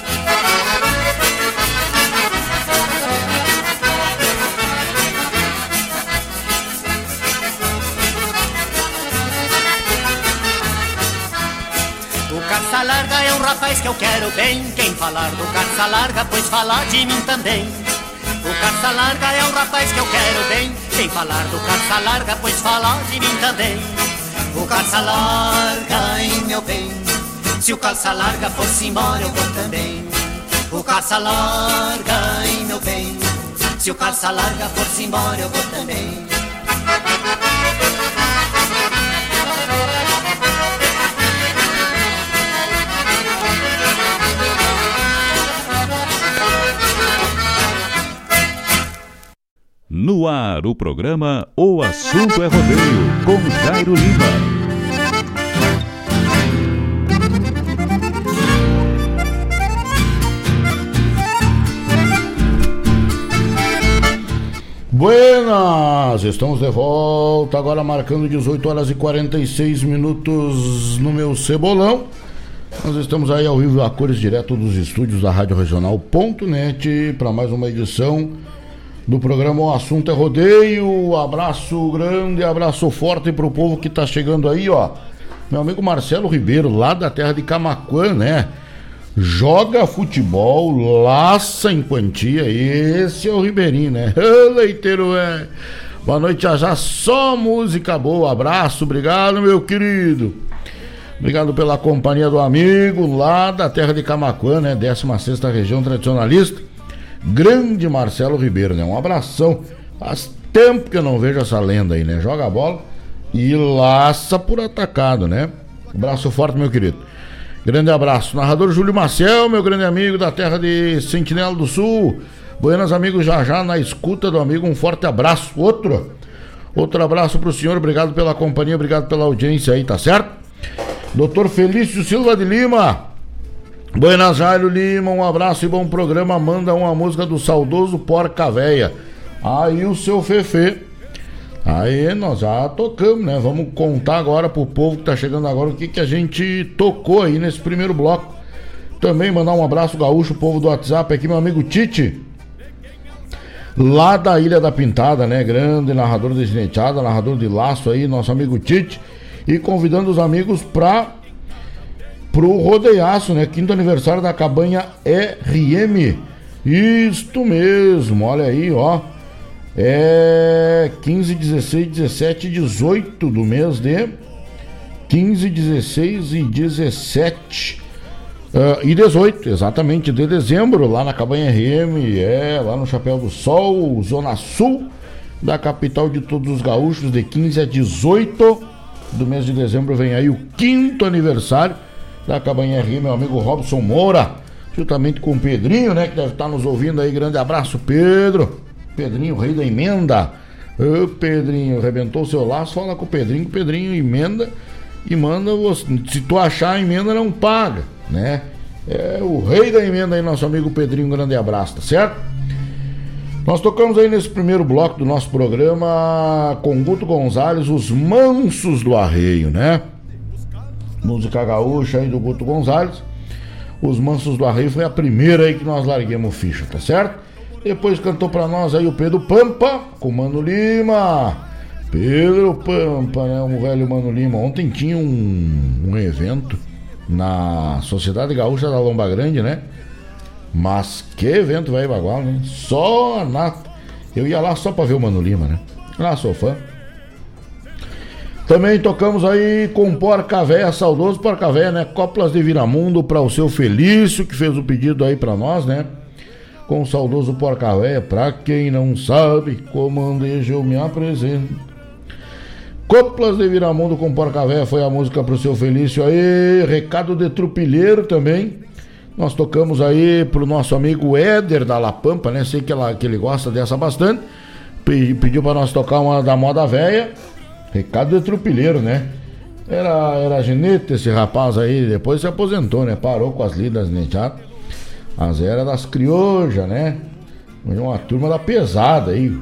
[SPEAKER 13] larga é um rapaz que eu quero bem. Quem falar do calça larga, pois falar de mim também. O calça larga é um rapaz que eu quero bem. Quem falar do calça larga, pois falar de mim também. O calça larga, hein, meu bem. Se o calça larga fosse embora, eu vou também. O calça larga, hein, meu bem. Se o calça larga fosse embora, eu vou também.
[SPEAKER 1] No ar, o programa O Assunto é Rodeio, com Jairo Lima.
[SPEAKER 3] Buenas! Estamos de volta, agora marcando 18 horas e 46 minutos no meu cebolão. Nós estamos aí ao vivo a cores direto dos estúdios da Rádio Regional.net para mais uma edição do programa O Assunto é Rodeio. Abraço grande, abraço forte pro povo que tá chegando aí, ó. Meu amigo Marcelo Ribeiro, lá da terra de Camacuã, né? Joga futebol, laça em quantia. Esse é o Ribeirinho, né? *laughs* Leiteiro, é. Boa noite, já já. Só música boa. Abraço, obrigado, meu querido. Obrigado pela companhia do amigo lá da terra de Camacuã, né? 16 região tradicionalista. Grande Marcelo Ribeiro, né? Um abração. Faz tempo que eu não vejo essa lenda aí, né? Joga a bola e laça por atacado, né? Abraço forte, meu querido. Grande abraço. Narrador Júlio Marcel, meu grande amigo da terra de Sentinela do Sul. Buenas, amigos, já já na escuta do amigo. Um forte abraço. Outro. Outro abraço pro senhor. Obrigado pela companhia, obrigado pela audiência aí, tá certo? Doutor Felício Silva de Lima. Buenas Jairo Lima, um abraço e bom programa. Manda uma música do saudoso Porca Véia. Aí o seu Fefe. Aí nós já tocamos, né? Vamos contar agora pro povo que tá chegando agora o que, que a gente tocou aí nesse primeiro bloco. Também mandar um abraço gaúcho, povo do WhatsApp aqui, meu amigo Tite. Lá da Ilha da Pintada, né? Grande narrador de narrador de laço aí, nosso amigo Tite. E convidando os amigos pra pro rodeiaço, né? Quinto aniversário da cabanha RM. Isto mesmo, olha aí, ó. É 15, 16, 17 18 do mês de 15, 16 e 17. Uh, e 18, exatamente, de dezembro, lá na Cabanha RM, é, lá no Chapéu do Sol, Zona Sul da capital de todos os gaúchos, de 15 a 18 do mês de dezembro vem aí o quinto aniversário da Cabanha R, meu amigo Robson Moura, juntamente com o Pedrinho, né, que deve estar nos ouvindo aí. Grande abraço, Pedro. Pedrinho, rei da emenda. Ô, Pedrinho, arrebentou seu laço, fala com o Pedrinho, o Pedrinho emenda e manda você. Se tu achar a emenda, não paga, né? É o rei da emenda aí, nosso amigo Pedrinho, grande abraço, tá certo? Nós tocamos aí nesse primeiro bloco do nosso programa com Guto Gonzalez, os mansos do arreio, né? Música gaúcha aí do Guto Gonzalez. Os Mansos do Arreio foi a primeira aí que nós larguemos ficha, tá certo? Depois cantou pra nós aí o Pedro Pampa com Mano Lima. Pedro Pampa, né? O velho Mano Lima. Ontem tinha um, um evento na Sociedade Gaúcha da Lomba Grande, né? Mas que evento, velho Bagual, né? Só na. Eu ia lá só pra ver o Mano Lima, né? Ah, sou fã. Também tocamos aí com Porca Véia, saudoso Porca Véia, né? Coplas de Viramundo para o seu Felício, que fez o pedido aí para nós, né? Com o saudoso Porca Véia, pra quem não sabe, comandejo eu me apresento. Coplas de Viramundo com Porca Véia foi a música pro seu Felício aí. Recado de Trupilheiro também. Nós tocamos aí pro nosso amigo Éder da La Pampa, né? Sei que, ela, que ele gosta dessa bastante. Pediu para nós tocar uma da moda véia. Recado de trupilheiro, né? Era, era genete esse rapaz aí, depois se aposentou, né? Parou com as lidas neteadas. As era das criojas, né? Uma turma da pesada aí.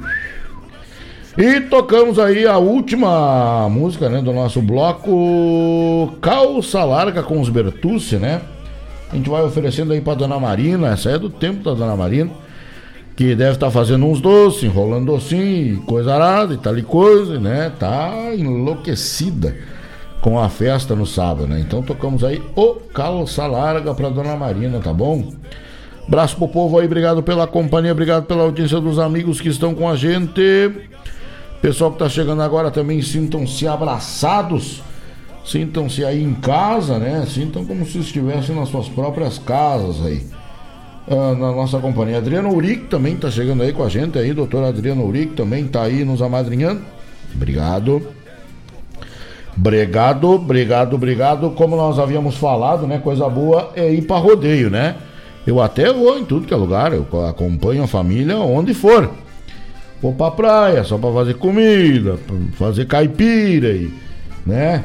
[SPEAKER 3] E tocamos aí a última música, né, do nosso bloco Calça Larga com os Bertucci, né? A gente vai oferecendo aí pra Dona Marina, essa é do tempo da Dona Marina que deve estar tá fazendo uns doces, enrolando docinho, coisa arada e tal e coisa, né? Tá enlouquecida com a festa no sábado, né? Então tocamos aí o calça larga pra Dona Marina, tá bom? Braço pro povo aí, obrigado pela companhia, obrigado pela audiência dos amigos que estão com a gente. Pessoal que tá chegando agora também sintam-se abraçados. Sintam-se aí em casa, né? Sintam como se estivessem nas suas próprias casas aí. Ah, na nossa companhia. Adriano Uric também tá chegando aí com a gente aí, doutor Adriano Uric também tá aí nos amadrinhando. Obrigado. Obrigado, obrigado, obrigado. Como nós havíamos falado, né? Coisa boa é ir para rodeio, né? Eu até vou em tudo que é lugar, eu acompanho a família onde for. Vou pra praia só pra fazer comida, pra fazer caipira e, né?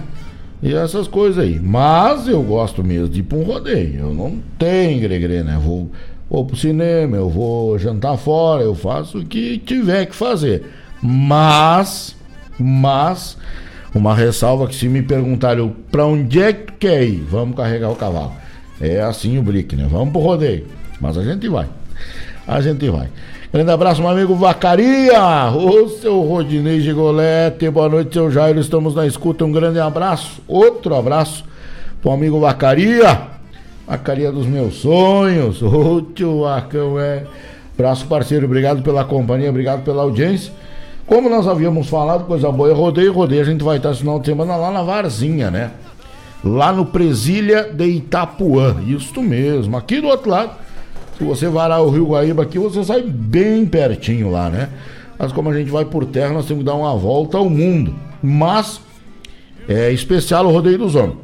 [SPEAKER 3] E essas coisas aí. Mas eu gosto mesmo de ir pra um rodeio. Eu não tenho gregre, né? Vou, vou pro cinema, eu vou jantar fora, eu faço o que tiver que fazer. Mas, mas, uma ressalva que se me perguntarem pra onde é que tu quer ir, vamos carregar o cavalo. É assim o brick, né? Vamos pro rodeio. Mas a gente vai. A gente vai. Grande abraço, meu amigo Vacaria. Ô, seu Rodinei Gigolete. Boa noite, seu Jairo. Estamos na escuta. Um grande abraço. Outro abraço pro amigo Vacaria. Vacaria dos meus sonhos. Ô, tio Vacão, é. Abraço, parceiro. Obrigado pela companhia. Obrigado pela audiência. Como nós havíamos falado, coisa boa é rodeio, rodeio. A gente vai estar esse final de semana lá na Varzinha, né? Lá no Presília de Itapuã. Isso mesmo. Aqui do outro lado. Se você varar o Rio Guaíba aqui, você sai bem pertinho lá, né? Mas como a gente vai por terra, nós temos que dar uma volta ao mundo. Mas é especial o Rodeio dos Homens.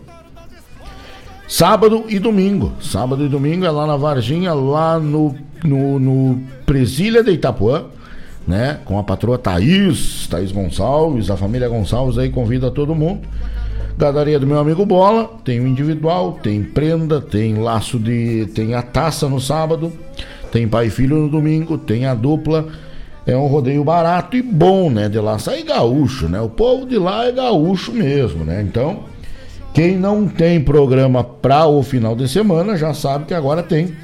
[SPEAKER 3] Sábado e domingo. Sábado e domingo é lá na Varginha, lá no, no, no Presília de Itapuã, né? Com a patroa Thaís, Thaís Gonçalves, a família Gonçalves aí convida todo mundo. Gadaria do meu amigo Bola, tem o individual, tem prenda, tem laço de. tem a taça no sábado, tem pai e filho no domingo, tem a dupla. É um rodeio barato e bom, né? De lá sai gaúcho, né? O povo de lá é gaúcho mesmo, né? Então, quem não tem programa para o final de semana já sabe que agora tem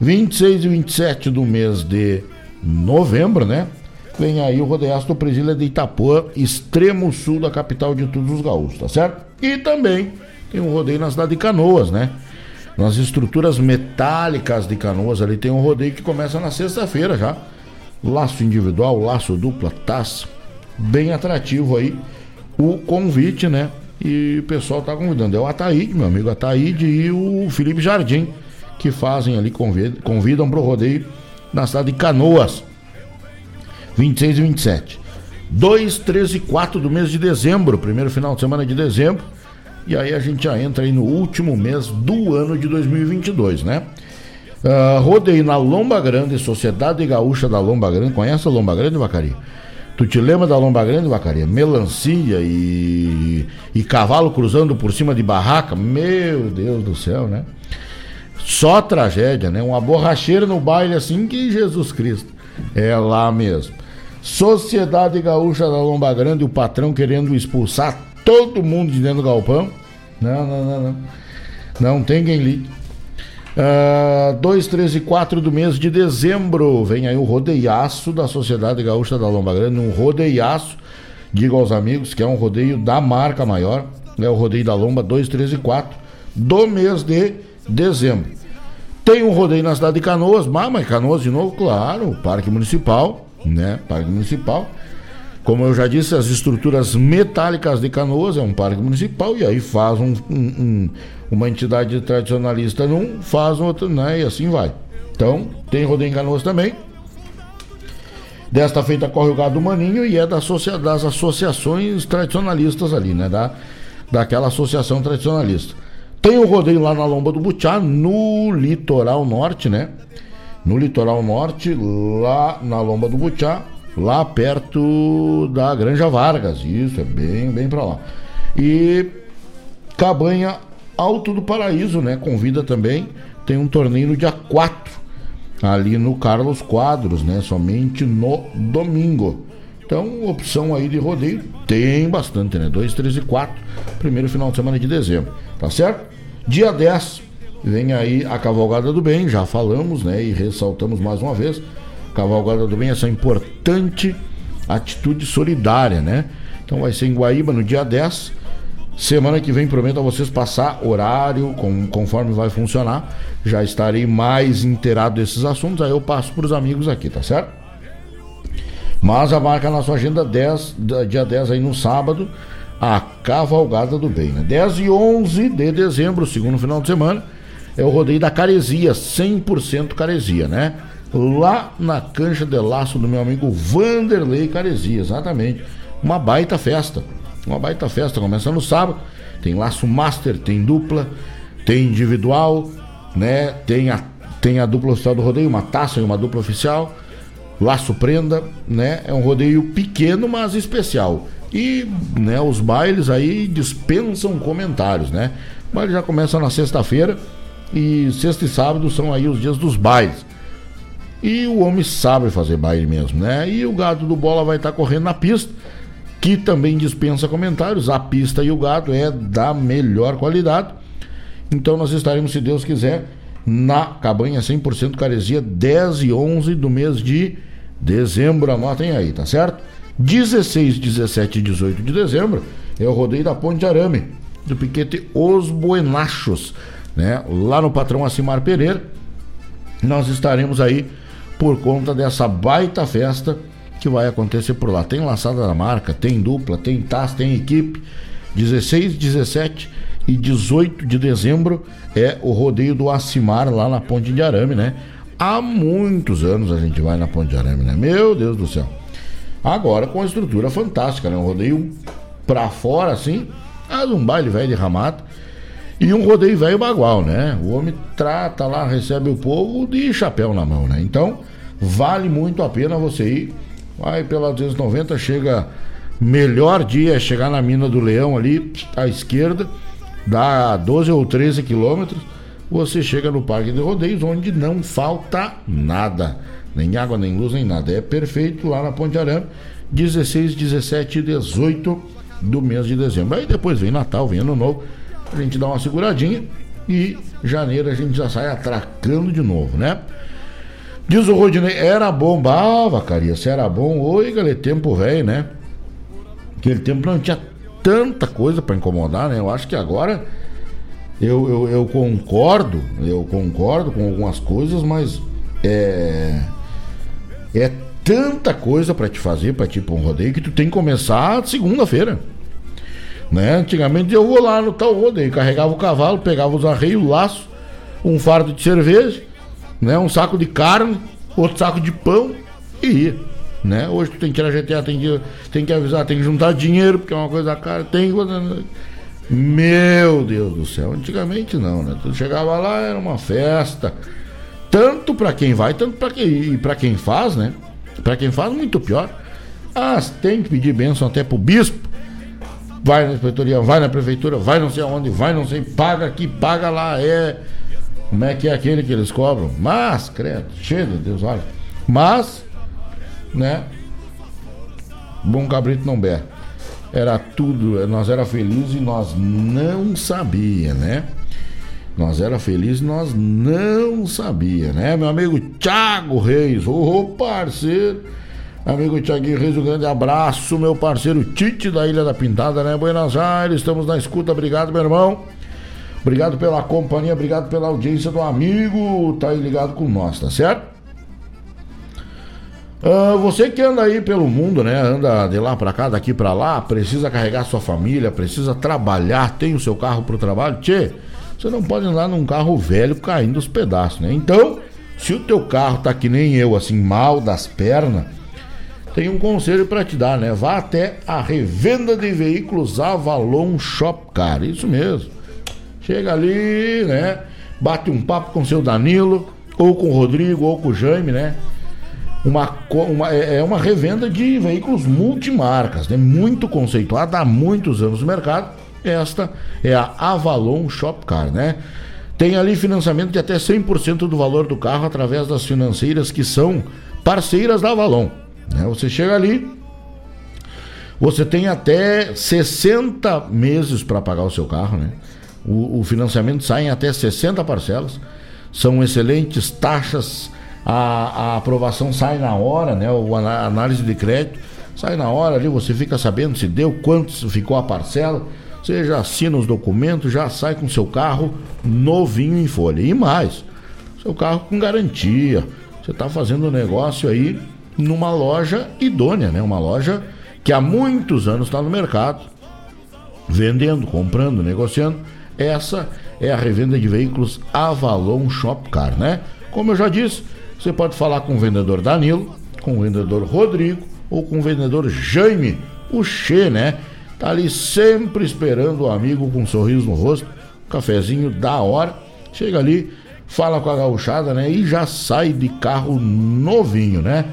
[SPEAKER 3] 26 e 27 do mês de novembro, né? Vem aí o Rodeiaço do Presília de Itapuã, extremo sul da capital de todos os gaúchos, tá certo? E também tem um rodeio na cidade de Canoas, né? Nas estruturas metálicas de Canoas ali tem um rodeio que começa na sexta-feira já. Laço individual, laço dupla, taça. Bem atrativo aí o convite, né? E o pessoal tá convidando. É o Ataíde, meu amigo Ataíde e o Felipe Jardim, que fazem ali, convidam, convidam pro rodeio na cidade de Canoas. 26 e 27. 2, 3 e 4 do mês de dezembro, primeiro final de semana de dezembro. E aí a gente já entra aí no último mês do ano de 2022, né? Uh, rodeio na Lomba Grande, Sociedade Gaúcha da Lomba Grande. Conhece a Lomba Grande, Vacaria? Tu te lembra da Lomba Grande, Vacaria? Melancia e, e cavalo cruzando por cima de barraca? Meu Deus do céu, né? Só tragédia, né? Uma borracheira no baile assim que Jesus Cristo. É lá mesmo. Sociedade Gaúcha da Lomba Grande, o patrão querendo expulsar todo mundo de dentro do galpão. Não, não, não, não. Não tem quem ligue. Uh, 2, 3 e 4 do mês de dezembro. Vem aí o rodeiaço da Sociedade Gaúcha da Lomba Grande. Um rodeiaço, digo aos amigos, que é um rodeio da marca maior. É o rodeio da Lomba 2, 3 e 4 do mês de dezembro. Tem um rodeio na cidade de Canoas, mas Canoas de novo, claro, Parque Municipal, né? Parque Municipal. Como eu já disse, as estruturas metálicas de Canoas é um parque municipal e aí faz um, um, um, uma entidade tradicionalista num, faz outro, né? E assim vai. Então, tem rodeio em Canoas também. Desta feita corre o gado maninho e é da associa, das associações tradicionalistas ali, né? Da, daquela associação tradicionalista. Tem o rodeio lá na Lomba do Butiá, no litoral norte, né? No litoral norte, lá na Lomba do Butiá, lá perto da Granja Vargas. Isso, é bem, bem pra lá. E Cabanha Alto do Paraíso, né? Convida também. Tem um torneio no dia 4, ali no Carlos Quadros, né? Somente no domingo. Então, opção aí de rodeio tem bastante, né? 2, 3 e 4, primeiro final de semana de dezembro, tá certo? Dia 10, vem aí a Cavalgada do Bem, já falamos, né? E ressaltamos mais uma vez. Cavalgada do Bem, essa importante atitude solidária, né? Então vai ser em Guaíba no dia 10. Semana que vem prometo a vocês passar horário com, conforme vai funcionar. Já estarei mais inteirado desses assuntos, aí eu passo para os amigos aqui, tá certo? Mas a marca na sua agenda 10, dia 10 aí no sábado, a Cavalgada do Bem, né? 10 e 11 de dezembro, segundo final de semana, é o rodeio da Caresia, 100% Caresia, né? Lá na cancha de laço do meu amigo Vanderlei Caresia, exatamente. Uma baita festa. Uma baita festa, começa no sábado. Tem laço master, tem dupla, tem individual, né? Tem a, tem a dupla oficial do rodeio, uma taça e uma dupla oficial. Laço prenda, né? É um rodeio pequeno, mas especial. E né, os bailes aí dispensam comentários, né? O baile já começa na sexta-feira e sexta e sábado são aí os dias dos bailes. E o homem sabe fazer baile mesmo, né? E o gado do bola vai estar correndo na pista que também dispensa comentários. A pista e o gado é da melhor qualidade. Então nós estaremos, se Deus quiser, na cabanha 100% caresia, 10 e 11 do mês de dezembro. Anotem aí, tá certo? 16, 17 e 18 de dezembro é o rodeio da Ponte Arame, do piquete Os Buenachos, né? Lá no patrão Acimar Pereira. Nós estaremos aí por conta dessa baita festa que vai acontecer por lá. Tem laçada da marca, tem dupla, tem TAS, tem equipe. 16, 17 e 18 de dezembro é o rodeio do Acimar lá na Ponte de Arame, né? Há muitos anos a gente vai na Ponte de Arame, né? Meu Deus do céu. Agora com a estrutura fantástica, né? Um rodeio pra fora assim, mas um baile velho de ramata e um rodeio velho bagual, né? O homem trata lá, recebe o povo de chapéu na mão, né? Então, vale muito a pena você ir Vai pela 290, chega. Melhor dia é chegar na mina do Leão ali, à esquerda, dá 12 ou 13 quilômetros. Você chega no Parque de Rodeios, onde não falta nada. Nem água, nem luz, nem nada. É perfeito lá na Ponte Arame, 16, 17 e 18 do mês de dezembro. Aí depois vem Natal, vem Ano Novo, a gente dá uma seguradinha e janeiro a gente já sai atracando de novo, né? Diz o Rodinei, era bom, bava, caria, se era bom, oi, galera, tempo velho, né? Aquele tempo não tinha tanta coisa para incomodar, né? Eu acho que agora eu, eu, eu, concordo, eu concordo com algumas coisas, mas é. É tanta coisa para te fazer, para tipo um rodeio, que tu tem que começar segunda-feira. Né? Antigamente eu vou lá no tal rodeio, carregava o cavalo, pegava os arreios, laço, um fardo de cerveja né? Um saco de carne, outro saco de pão e ia. Né? Hoje tu tem que tirar GTA, tem que, tem que avisar, tem que juntar dinheiro, porque é uma coisa cara, tem. Meu Deus do céu, antigamente não, né? Tu chegava lá, era uma festa. Tanto para quem vai, tanto para quem, pra quem faz, né? Para quem faz, muito pior. Ah, tem que pedir bênção até pro bispo. Vai na inspetoria, vai na prefeitura, vai não sei aonde, vai não sei, paga aqui, paga lá, é como é que é aquele que eles cobram? Mas, credo, cheio de Deus, olha. Mas, né? Bom cabrito não berra. Era tudo, nós era felizes e nós não sabia, né? Nós era felizes e nós não sabia, né? Meu amigo Thiago Reis, ô parceiro. Amigo Thiaguinho Reis, um grande abraço, meu parceiro Tite da Ilha da Pintada, né? Buenos Aires, estamos na escuta, obrigado, meu irmão. Obrigado pela companhia, obrigado pela audiência do amigo, tá aí ligado com nós, tá certo? Uh, você que anda aí pelo mundo, né? Anda de lá para cá, daqui para lá, precisa carregar sua família, precisa trabalhar, tem o seu carro pro trabalho, tchê, você não pode andar num carro velho caindo os pedaços, né? Então, se o teu carro tá que nem eu, assim, mal das pernas, tem um conselho para te dar, né? Vá até a revenda de veículos Avalon Shop Car, isso mesmo. Chega ali, né? Bate um papo com o seu Danilo, ou com o Rodrigo, ou com o Jaime, né? Uma, uma, é, é uma revenda de veículos multimarcas, né? muito conceituada há muitos anos no mercado. Esta é a Avalon Shop Car, né? Tem ali financiamento de até 100% do valor do carro através das financeiras que são parceiras da Avalon. Né? Você chega ali, você tem até 60 meses para pagar o seu carro, né? O, o financiamento sai em até 60 parcelas. São excelentes taxas. A, a aprovação sai na hora, né? O, a análise de crédito sai na hora ali, você fica sabendo se deu, quanto ficou a parcela. você já assina os documentos, já sai com seu carro novinho em folha. E mais, seu carro com garantia. Você está fazendo um negócio aí numa loja idônea, né? Uma loja que há muitos anos está no mercado, vendendo, comprando, negociando. Essa é a revenda de veículos Avalon Shopcar, né? Como eu já disse, você pode falar com o vendedor Danilo, com o vendedor Rodrigo ou com o vendedor Jaime, o Che, né? Tá ali sempre esperando o amigo com um sorriso no rosto, um cafezinho da hora. Chega ali, fala com a gauchada, né? E já sai de carro novinho, né?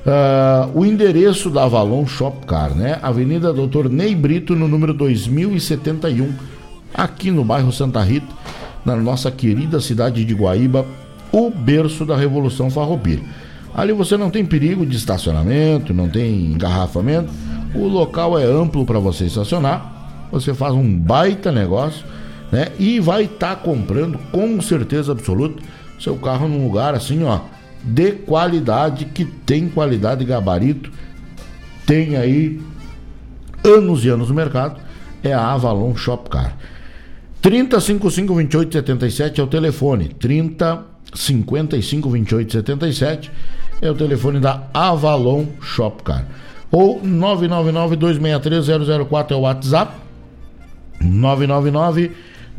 [SPEAKER 3] Uh, o endereço da Avalon Shopcar, né? Avenida Doutor Ney Brito, no número 2071, aqui no bairro Santa Rita, na nossa querida cidade de Guaíba, o berço da Revolução Farroupilha. Ali você não tem perigo de estacionamento, não tem engarrafamento o local é amplo para você estacionar. Você faz um baita negócio, né? E vai estar tá comprando com certeza absoluta seu carro num lugar assim, ó, de qualidade, que tem qualidade gabarito, tem aí anos e anos no mercado, é a Avalon Shopcar. 3055 2877 é o telefone. 30 55 28 77 é o telefone da Avalon Shopcar ou 999-263-004 é o WhatsApp.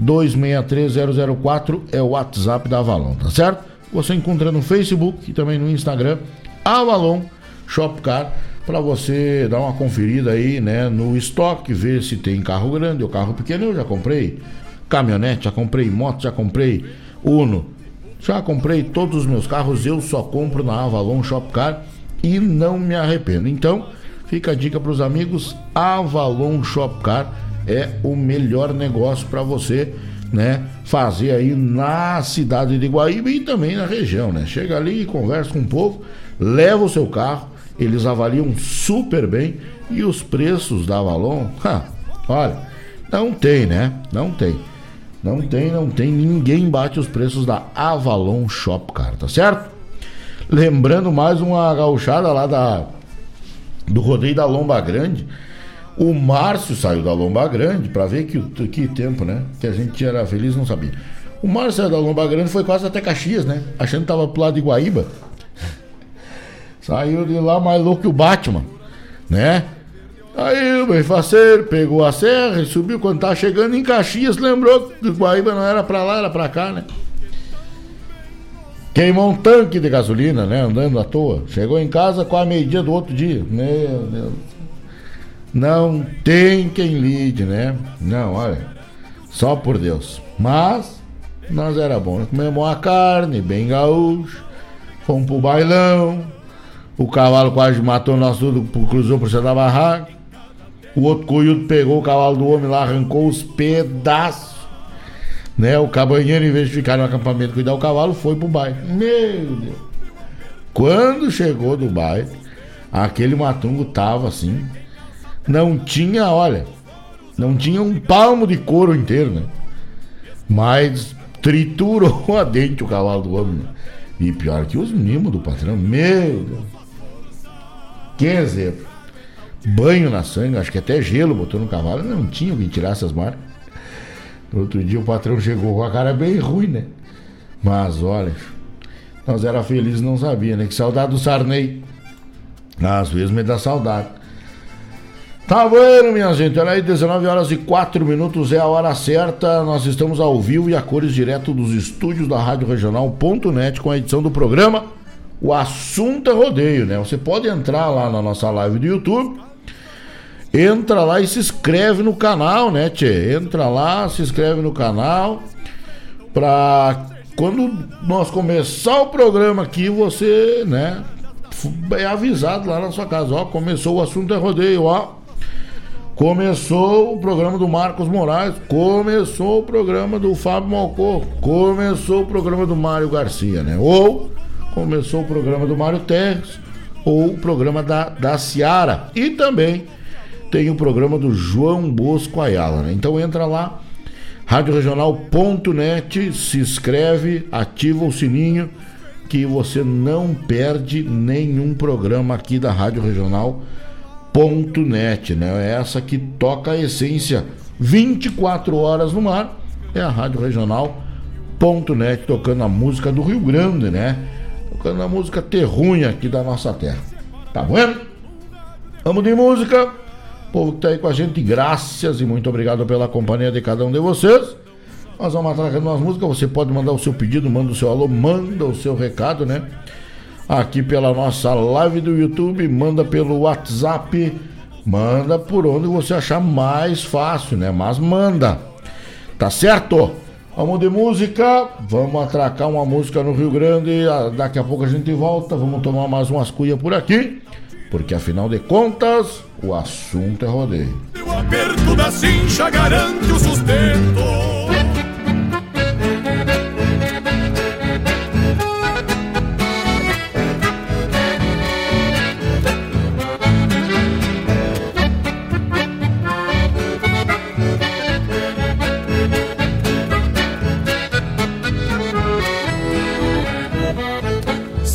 [SPEAKER 3] 999-263-004 é o WhatsApp da Avalon, tá certo? Você encontra no Facebook e também no Instagram Avalon Shopcar para você dar uma conferida aí, né, no estoque, ver se tem carro grande ou carro pequeno. Eu já comprei caminhonete, já comprei moto, já comprei Uno, já comprei todos os meus carros. Eu só compro na Avalon Shopcar e não me arrependo. Então, Fica a dica para os amigos: Avalon Shopcar é o melhor negócio para você, né? Fazer aí na cidade de Guaíba e também na região, né? Chega ali conversa com o povo, leva o seu carro, eles avaliam super bem e os preços da Avalon, ha, olha, não tem, né? Não tem. Não tem, não tem. Ninguém bate os preços da Avalon Shopcar, tá certo? Lembrando mais uma gauchada lá da do rodeio da Lomba Grande. O Márcio saiu da Lomba Grande para ver que, que tempo, né? Que a gente era feliz não sabia. O Márcio saiu da Lomba Grande foi quase até Caxias, né? Achando que tava pro lado de Guaíba. *laughs* Saiu de lá mais louco que o Batman, né? Aí o bem faceiro pegou a serra e subiu quando tava chegando em Caxias, lembrou que Guaíba não era para lá, era para cá, né? Queimou um tanque de gasolina, né? Andando à toa. Chegou em casa com a meio-dia do outro dia. Meu Deus. Não tem quem lide, né? Não, olha. Só por Deus. Mas, nós era bom. Comemos uma carne, bem gaúcho. Fomos pro bailão. O cavalo quase matou nós tudo, cruzou por cima da barraca. O outro coiudo pegou o cavalo do homem lá, arrancou os pedaços né? O cabanheiro, em vez de ficar no acampamento cuidar o cavalo, foi pro bairro. Meu Deus! Quando chegou do bairro, aquele matungo tava assim. Não tinha, olha, não tinha um palmo de couro inteiro, né? Mas triturou *laughs* a dente o cavalo do homem. Né? E pior que os mimos do patrão. Meu Deus! Que exemplo! Banho na sangue, acho que até gelo botou no cavalo. Não tinha que tirar essas marcas. No outro dia o patrão chegou com a cara bem ruim, né? Mas olha, nós era felizes não sabia, né? Que saudade do Sarney. Às vezes me dá saudade. Tá bueno, minha gente. Olha aí, 19 horas e 4 minutos é a hora certa. Nós estamos ao vivo e a cores direto dos estúdios da Rádio Regional.net com a edição do programa. O assunto é rodeio, né? Você pode entrar lá na nossa live do YouTube entra lá e se inscreve no canal, né, Tchê? Entra lá, se inscreve no canal pra quando nós começar o programa aqui, você, né, é avisado lá na sua casa, ó, começou o assunto é rodeio, ó. Começou o programa do Marcos Moraes, começou o programa do Fábio Malcor, começou o programa do Mário Garcia, né? Ou começou o programa do Mário Terres, ou o programa da, da Ciara. E também tem o programa do João Bosco Ayala. Né? Então entra lá, radioregional.net, se inscreve, ativa o sininho que você não perde nenhum programa aqui da Rádio Regional.net, né? É essa que toca a essência 24 horas no ar. É a Rádio Regional.net tocando a música do Rio Grande, né? Tocando a música terrunha aqui da nossa terra. Tá vendo? Vamos de música. O povo que tá aí com a gente, graças e muito obrigado pela companhia de cada um de vocês. Nós vamos atracando umas músicas. Você pode mandar o seu pedido, manda o seu alô, manda o seu recado, né? Aqui pela nossa live do YouTube, manda pelo WhatsApp, manda por onde você achar mais fácil, né? Mas manda. Tá certo? Vamos de música, vamos atracar uma música no Rio Grande. ah, Daqui a pouco a gente volta, vamos tomar mais umas cuias por aqui, porque afinal de contas, o assunto é rodeio.
[SPEAKER 2] O aperto da cincha garante o sustento.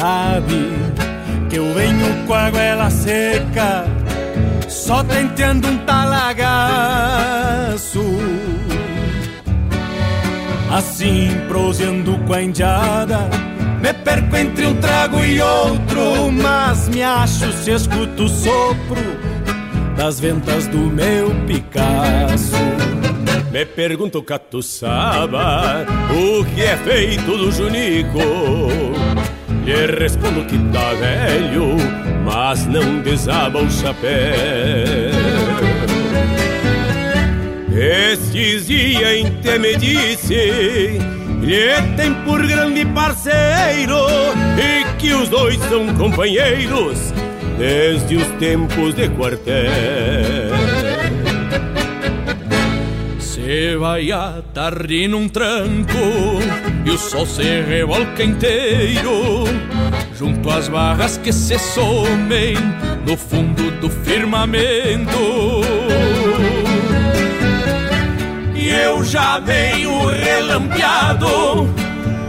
[SPEAKER 14] sabe Que eu venho com a goela seca Só tenteando um talagaço Assim, proseando com a indiada Me perco entre um trago e outro Mas me acho se escuto o sopro Das ventas do meu Picasso
[SPEAKER 8] Me pergunto, catuçaba, o que é feito do Junico? Lhe respondo que tá velho, mas não desaba o chapéu. Estes dias em que me disse, lhe tem por grande parceiro, e que os dois são companheiros desde os tempos de quartel. Se vai a tarde num tranco e o sol se revolca inteiro junto às barras que se somem no fundo do firmamento. E eu já venho relampeado,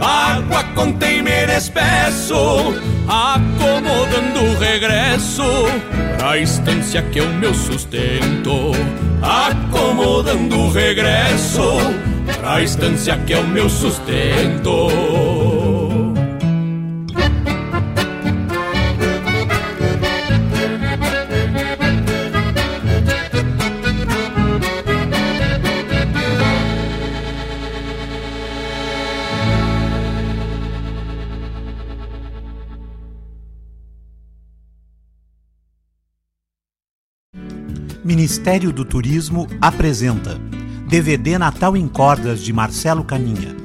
[SPEAKER 8] água com temer espesso, acomodando o regresso pra estância que é o meu sustento. Acomodando o regresso a estância que é o meu sustento.
[SPEAKER 9] Ministério do Turismo apresenta. DVD Natal em Cordas de Marcelo Caminha.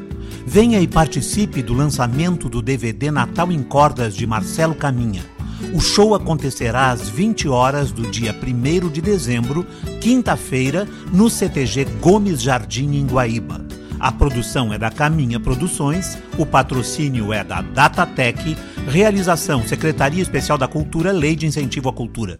[SPEAKER 9] Venha e participe do lançamento do DVD Natal em Cordas de Marcelo Caminha. O show acontecerá às 20 horas do dia 1 de dezembro, quinta-feira, no CTG Gomes Jardim, em Guaíba. A produção é da Caminha Produções, o patrocínio é da Datatec, realização Secretaria Especial da Cultura, Lei de Incentivo à Cultura.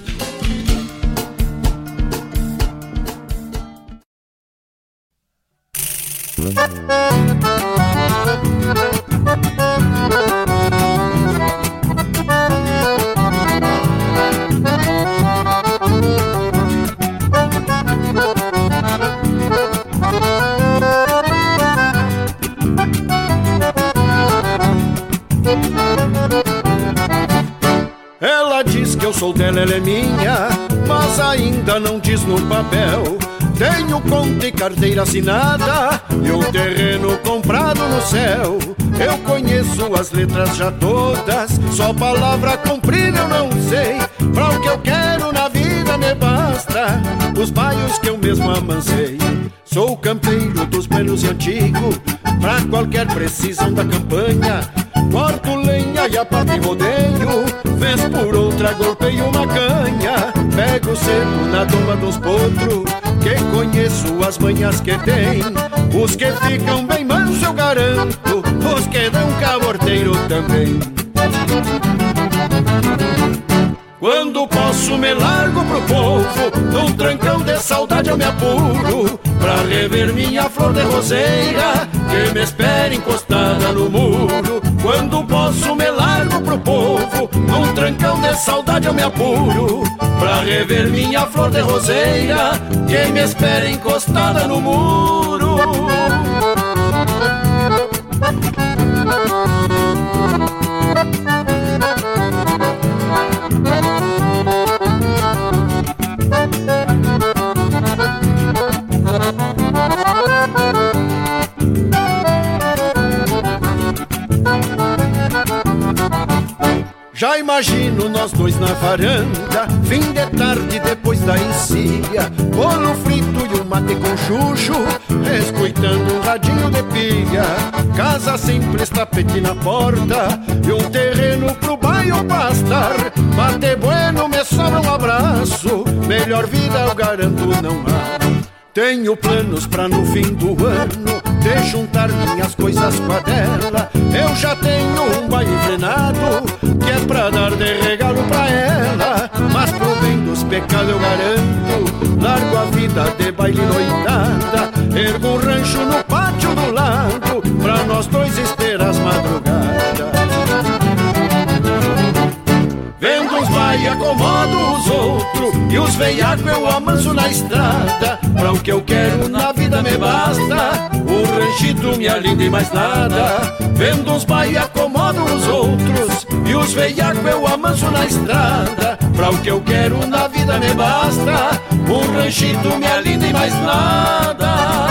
[SPEAKER 4] Ela diz que eu sou dela, ela é minha, mas ainda não diz no papel. Tenho conta e carteira assinada e um terreno comprado no céu. Eu conheço as letras já todas, só palavra comprida eu não sei. Pra o que eu quero na vida me basta, os baios que eu mesmo amancei. Sou campeiro dos velhos e antigos, pra qualquer precisão da campanha. Corto lenha e a parte rodeio, vez por outra golpeio uma canha. Pego cedo na doma dos potros, que conheço as manhas que tem. Os que ficam bem manso eu garanto, os que dão caborteiro também. Quando posso me largo pro povo Num trancão de saudade eu me apuro Pra rever minha flor de roseira Que me espera encostada no muro Quando posso me largo pro povo. Num trancão de saudade eu me apuro. Pra rever minha flor de roseira Que me espera encostada no muro Já imagino nós dois na varanda, fim de tarde depois da encilha, bolo frito e um mate com chuchu, escutando um radinho de pilha, casa simples, tapete na porta e um terreno pro bairro pastar. Mate bueno, me sobra um abraço, melhor vida eu garanto não há. Tenho planos pra no fim do ano de juntar minhas coisas com a dela. Eu já tenho um baile frenado que é pra dar de regalo pra ela. Mas pro bem dos pecados eu garanto, largo a vida de baile noitada. Ergo um rancho no pátio do lado pra nós dois ter as madrugadas. Vendo uns vai acomodo os outros E os veiacos eu amanso na estrada Pra o que eu quero na vida me basta O ranchito me alinda e mais nada. Vendo uns vai acomodo os outros E os veiacos eu amanso na estrada. Pra o que eu quero na vida me basta O ranchito me alinda e mais nada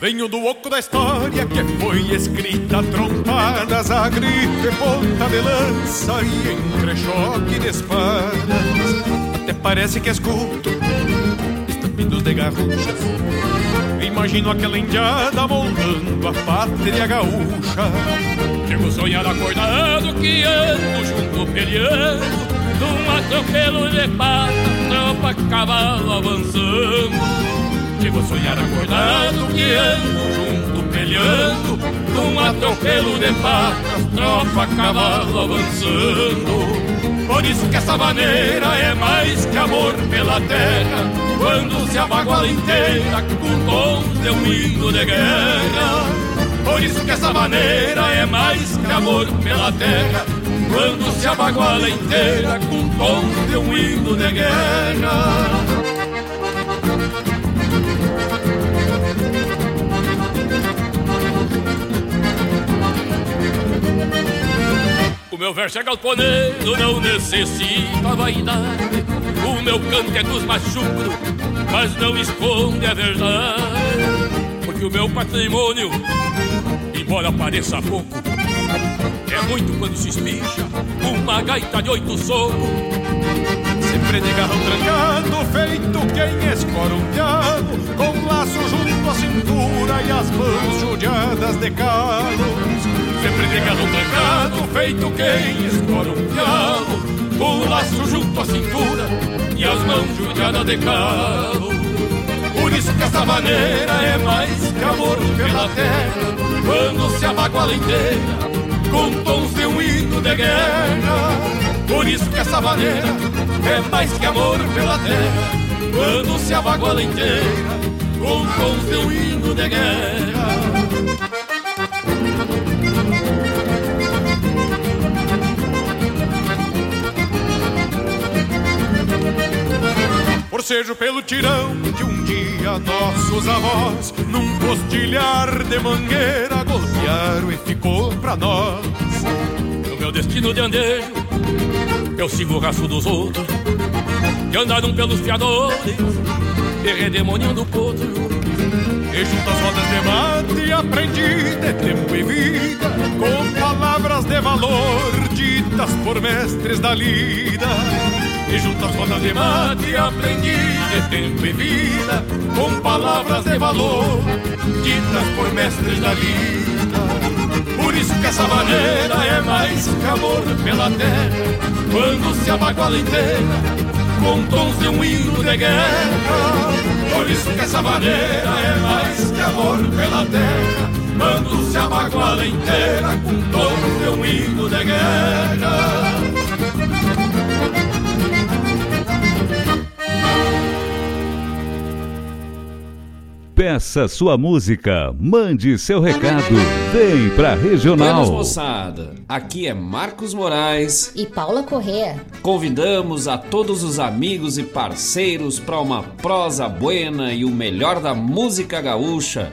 [SPEAKER 2] Venho do oco da história que foi escrita trompadas a gripe, ponta de lança e entrechoque de espadas. Até parece que escuto estampidos de garruchas Imagino aquela indiada moldando a pátria gaúcha.
[SPEAKER 8] Chego sonhar acordado que ando junto peleando Num atropelo de pata, tropa, cavalo avançando Chego sonhar acordado que ando junto peleando Num atropelo de patas, tropa, cavalo avançando. Por isso que essa maneira é mais que amor pela terra Quando se abaguala inteira com tons de um hino de guerra. Por isso que essa maneira é mais que amor pela terra Quando se abaguala inteira com tons de um hino de guerra O meu verso é galponeiro, não necessita vaidade O meu canto é dos machucros, mas não esconde a verdade Porque o meu patrimônio embora pareça pouco, é muito quando se espicha uma gaita de oito socos.
[SPEAKER 2] Sempre de garrão trancado, feito quem escora um com laço junto à cintura e as mãos judiadas de calos.
[SPEAKER 8] Sempre de garrão trancado, feito quem escora um piano, com laço junto à cintura e as mãos judiadas de calos.
[SPEAKER 2] Por isso que essa maneira é mais que amor pela terra Quando se abaguala inteira Com tons de um hino de guerra Por isso que essa maneira é mais que amor pela terra Quando se abaguala inteira Com tons de um hino de guerra Forcejo pelo tirão que um dia nossos avós, num postilhar de mangueira, golpearam e ficou pra nós.
[SPEAKER 8] No meu destino de andejo, eu sigo o rastro dos outros, que andaram pelos fiadores e redemoniando o potro.
[SPEAKER 2] E junto às rodas de mate aprendi de tempo e vida, com palavras de valor ditas por mestres da lida. E junto às rodas de mate aprendi de tempo e vida Com palavras de valor ditas por mestres da vida Por isso que essa maneira é mais que amor pela terra Quando se abaguala inteira com tons de um hino de guerra. Por isso que essa maneira é mais que amor pela terra Quando se abaguala inteira com tons de um hino de guerra
[SPEAKER 1] Peça sua música, mande seu recado, vem pra Regional.
[SPEAKER 15] Buenas moçada, aqui é Marcos Moraes
[SPEAKER 16] e Paula Correa.
[SPEAKER 15] Convidamos a todos os amigos e parceiros para uma prosa buena e o melhor da música gaúcha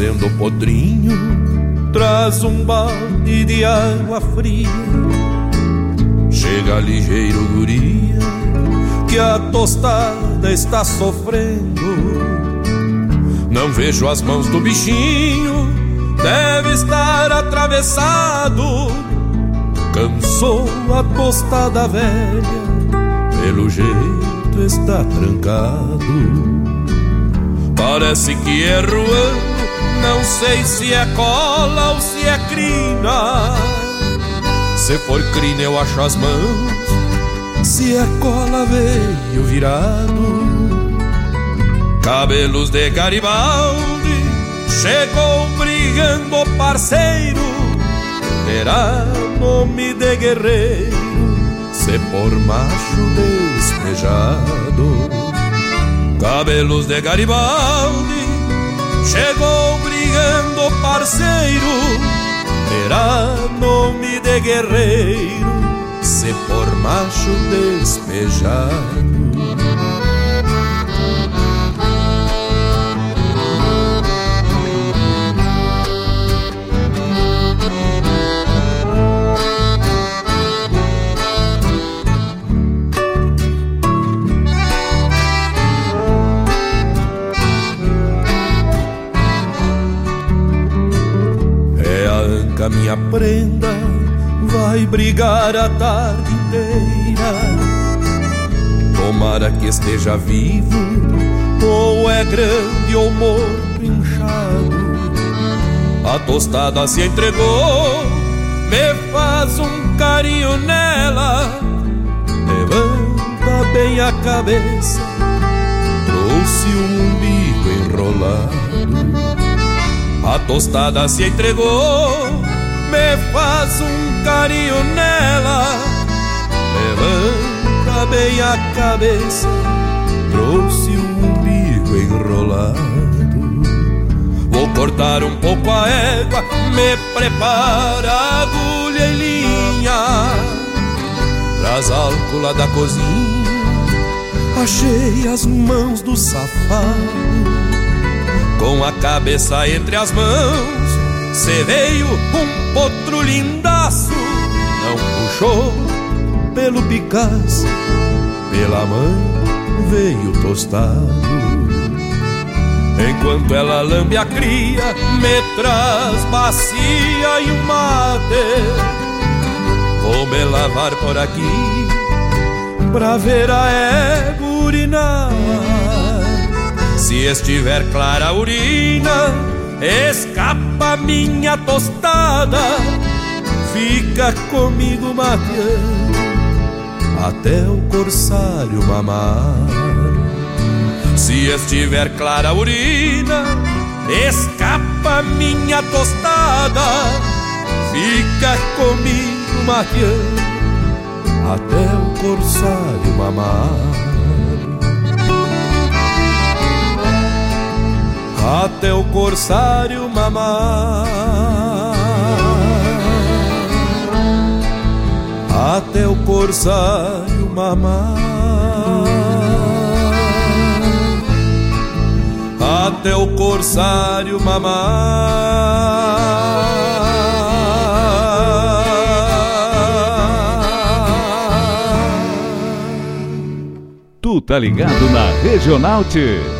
[SPEAKER 17] Nascendo podrinho, traz um balde de água fria. Chega ligeiro guria, que a tostada está sofrendo. Não vejo as mãos do bichinho, deve estar atravessado. Cansou a tostada velha, pelo jeito está trancado. Parece que é ruano, não sei se é cola ou se é crina. Se for crina eu acho as mãos, se é cola veio virado. Cabelos de Garibaldi, chegou brigando parceiro, terá nome de guerreiro se por macho despejado. Cabelos de Garibaldi, chegou brigando parceiro, terá nome de guerreiro, se por macho despejado. Minha prenda vai brigar a tarde inteira. Tomara que esteja vivo, ou é grande ou morto inchado. A tostada se entregou, me faz um carinho nela. Levanta bem a cabeça, trouxe um umbigo enrolado. A tostada se entregou, me faz um carinho nela. Levanta bem a cabeça, trouxe um umbigo enrolado. Vou cortar um pouco a égua, me prepara agulha e linha. Traz álcool lá da cozinha, achei as mãos do safado. Com a cabeça entre as mãos, Cê veio um potro lindaço, não puxou pelo Picasso, pela mãe veio tostado. Enquanto ela lambe a cria, me traz bacia e um mate. Vou me lavar por aqui, pra ver a égua urinar. Se estiver clara a urina, escapa minha tostada, fica comigo mateando até o corsário mamar. Se estiver clara a urina, escapa minha tostada, fica comigo mateando até o corsário mamar. Até o corsário mamar, até o corsário mamar, até o corsário mamar.
[SPEAKER 1] Tu tá ligado na Regional T.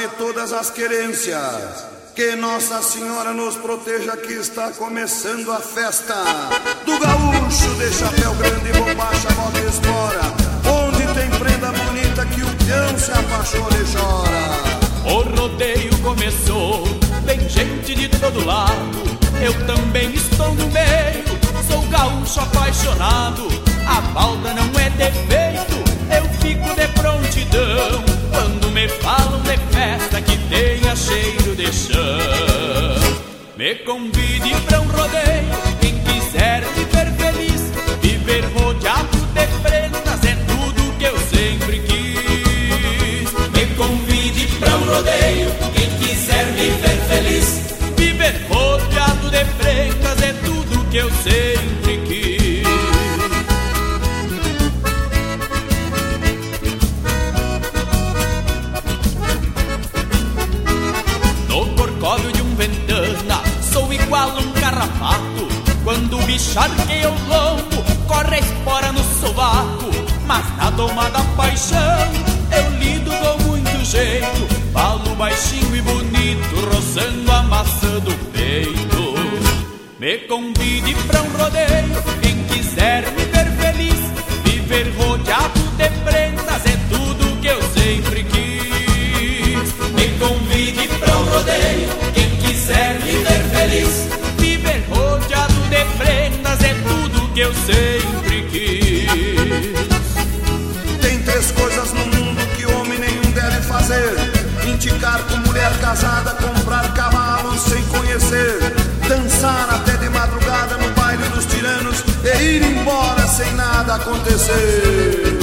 [SPEAKER 18] de todas as querências. Que Nossa Senhora nos proteja que está começando a festa do gaúcho de chapéu grande, bombacha, bota espora. Onde tem prenda bonita que o peão se apaixona e chora.
[SPEAKER 19] O rodeio começou, tem gente de todo lado. Eu também estou no meio, sou gaúcho apaixonado. A balda não é defeito, eu fico de prontidão quando me falam de festa que tenha cheiro de chão. Me convide pra um rodeio, quem quiser viver feliz, viver rodeado de prendas é tudo que eu sempre quis. Me convide pra um rodeio, quem quiser viver feliz, viver rodeado de prendas é tudo que eu sempre charqueia o lombo, corre a espora no sovaco, mas na domada paixão eu lido com muito jeito, falo baixinho e bonito, roçando a maçã do peito. Me convide pra um rodeio, quem quiser me ver feliz, viver rodeado de prendas é tudo que eu sempre quis. Me convide pra um rodeio, quem quiser me ver feliz, que eu sempre quis.
[SPEAKER 18] Tem três coisas no mundo que homem nenhum deve fazer: indicar com mulher casada, comprar cavalos sem conhecer, dançar até de madrugada no baile dos tiranos e ir embora sem nada acontecer.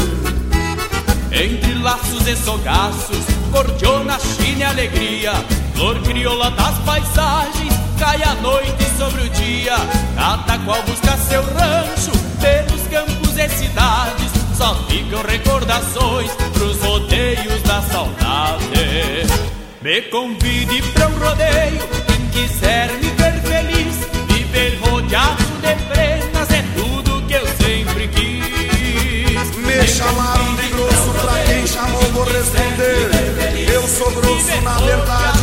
[SPEAKER 19] Entre laços e sogaços, cordiona, china e alegria, flor crioula das paisagens, cai a noite sobre o dia, cada qual busca seu rancho, pelos campos e cidades, só ficam recordações pros rodeios da saudade. Me convide pra um rodeio, quem quiser me ver feliz, viver rodeado de prendas é tudo que eu sempre quis.
[SPEAKER 18] Me chamaram de grosso, pra quem chamou vou responder. Eu sou grosso, na verdade,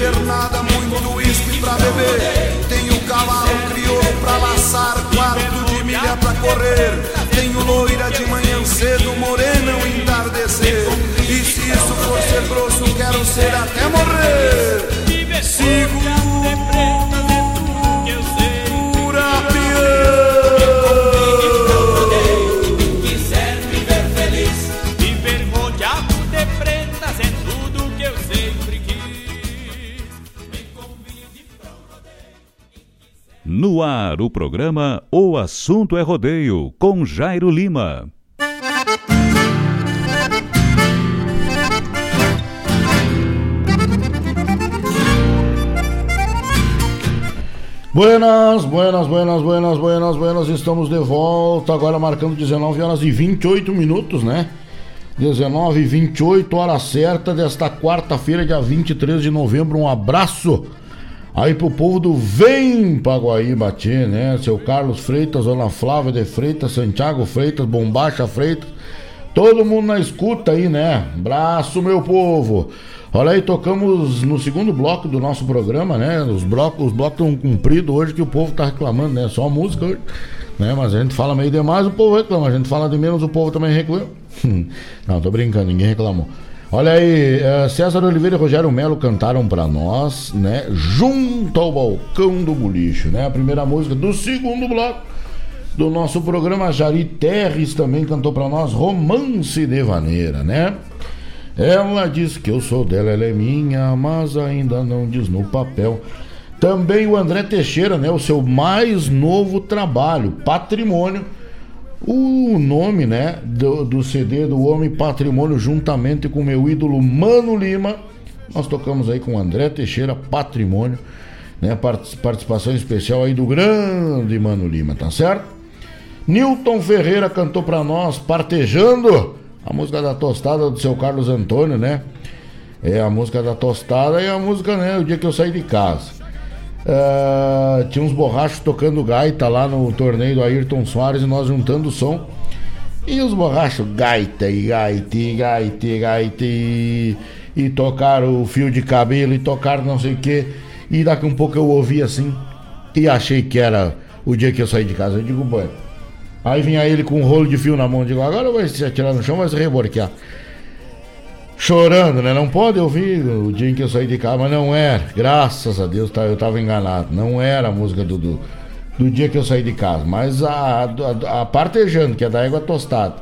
[SPEAKER 18] invernada, muito uísque pra beber. Tenho cavalo crioulo pra laçar, quarto de milha pra correr. Tenho loira de manhã cedo, morena ao entardecer. E se isso for ser grosso, quero ser até morrer. Segura,
[SPEAKER 1] No ar, o programa O Assunto é Rodeio, com Jairo Lima.
[SPEAKER 3] Buenas, buenas, buenas, buenas, buenas, buenas. Estamos de volta agora marcando 19 horas e 28 minutos, né? 19 e 28, hora certa desta quarta-feira, dia 23 de novembro. Um abraço aí pro povo do Vem Paguaí bater, né? Seu Carlos Freitas, Ana Flávia de Freitas, Santiago Freitas, Bombacha Freitas. Todo mundo na escuta aí, né? Abraço, meu povo. Olha aí, tocamos no segundo bloco do nosso programa, né? Os blocos, os blocos estão cumpridos hoje que o povo tá reclamando, né? Só música hoje, né? Mas a gente fala meio demais, o povo reclama. A gente fala de menos, o povo também reclama. *laughs* Não, tô brincando, ninguém reclamou. Olha aí, eh, César Oliveira e Rogério Melo cantaram pra nós, né? Junto ao balcão do bulicho, né? A primeira música do segundo bloco do nosso programa. Jari Terres também cantou pra nós Romance de Vaneira, né? Ela diz que eu sou dela, ela é minha, mas ainda não diz no papel. Também o André Teixeira, né? O seu mais novo trabalho, Patrimônio. O nome, né? Do, do CD do Homem Patrimônio, juntamente com meu ídolo Mano Lima. Nós tocamos aí com André Teixeira, Patrimônio. Né? Participação especial aí do grande Mano Lima, tá certo? Newton Ferreira cantou pra nós, Partejando. A música da tostada do seu Carlos Antônio, né? É a música da tostada e a música, né? O dia que eu saí de casa. Uh, tinha uns borrachos tocando gaita lá no torneio do Ayrton Soares e nós juntando o som. E os borrachos, gaita e gaita e gaita e gaita e, e tocaram o fio de cabelo e tocaram não sei o que. E daqui um pouco eu ouvi assim e achei que era o dia que eu saí de casa. Eu digo, banho. Aí vinha ele com um rolo de fio na mão, digo, agora vai se atirar no chão, vai se reborquear. Chorando, né? Não pode ouvir o dia em que eu saí de casa, mas não era. Graças a Deus tá, eu tava enganado. Não era a música do, do, do dia que eu saí de casa, mas a, a, a partejando, que é da égua tostada.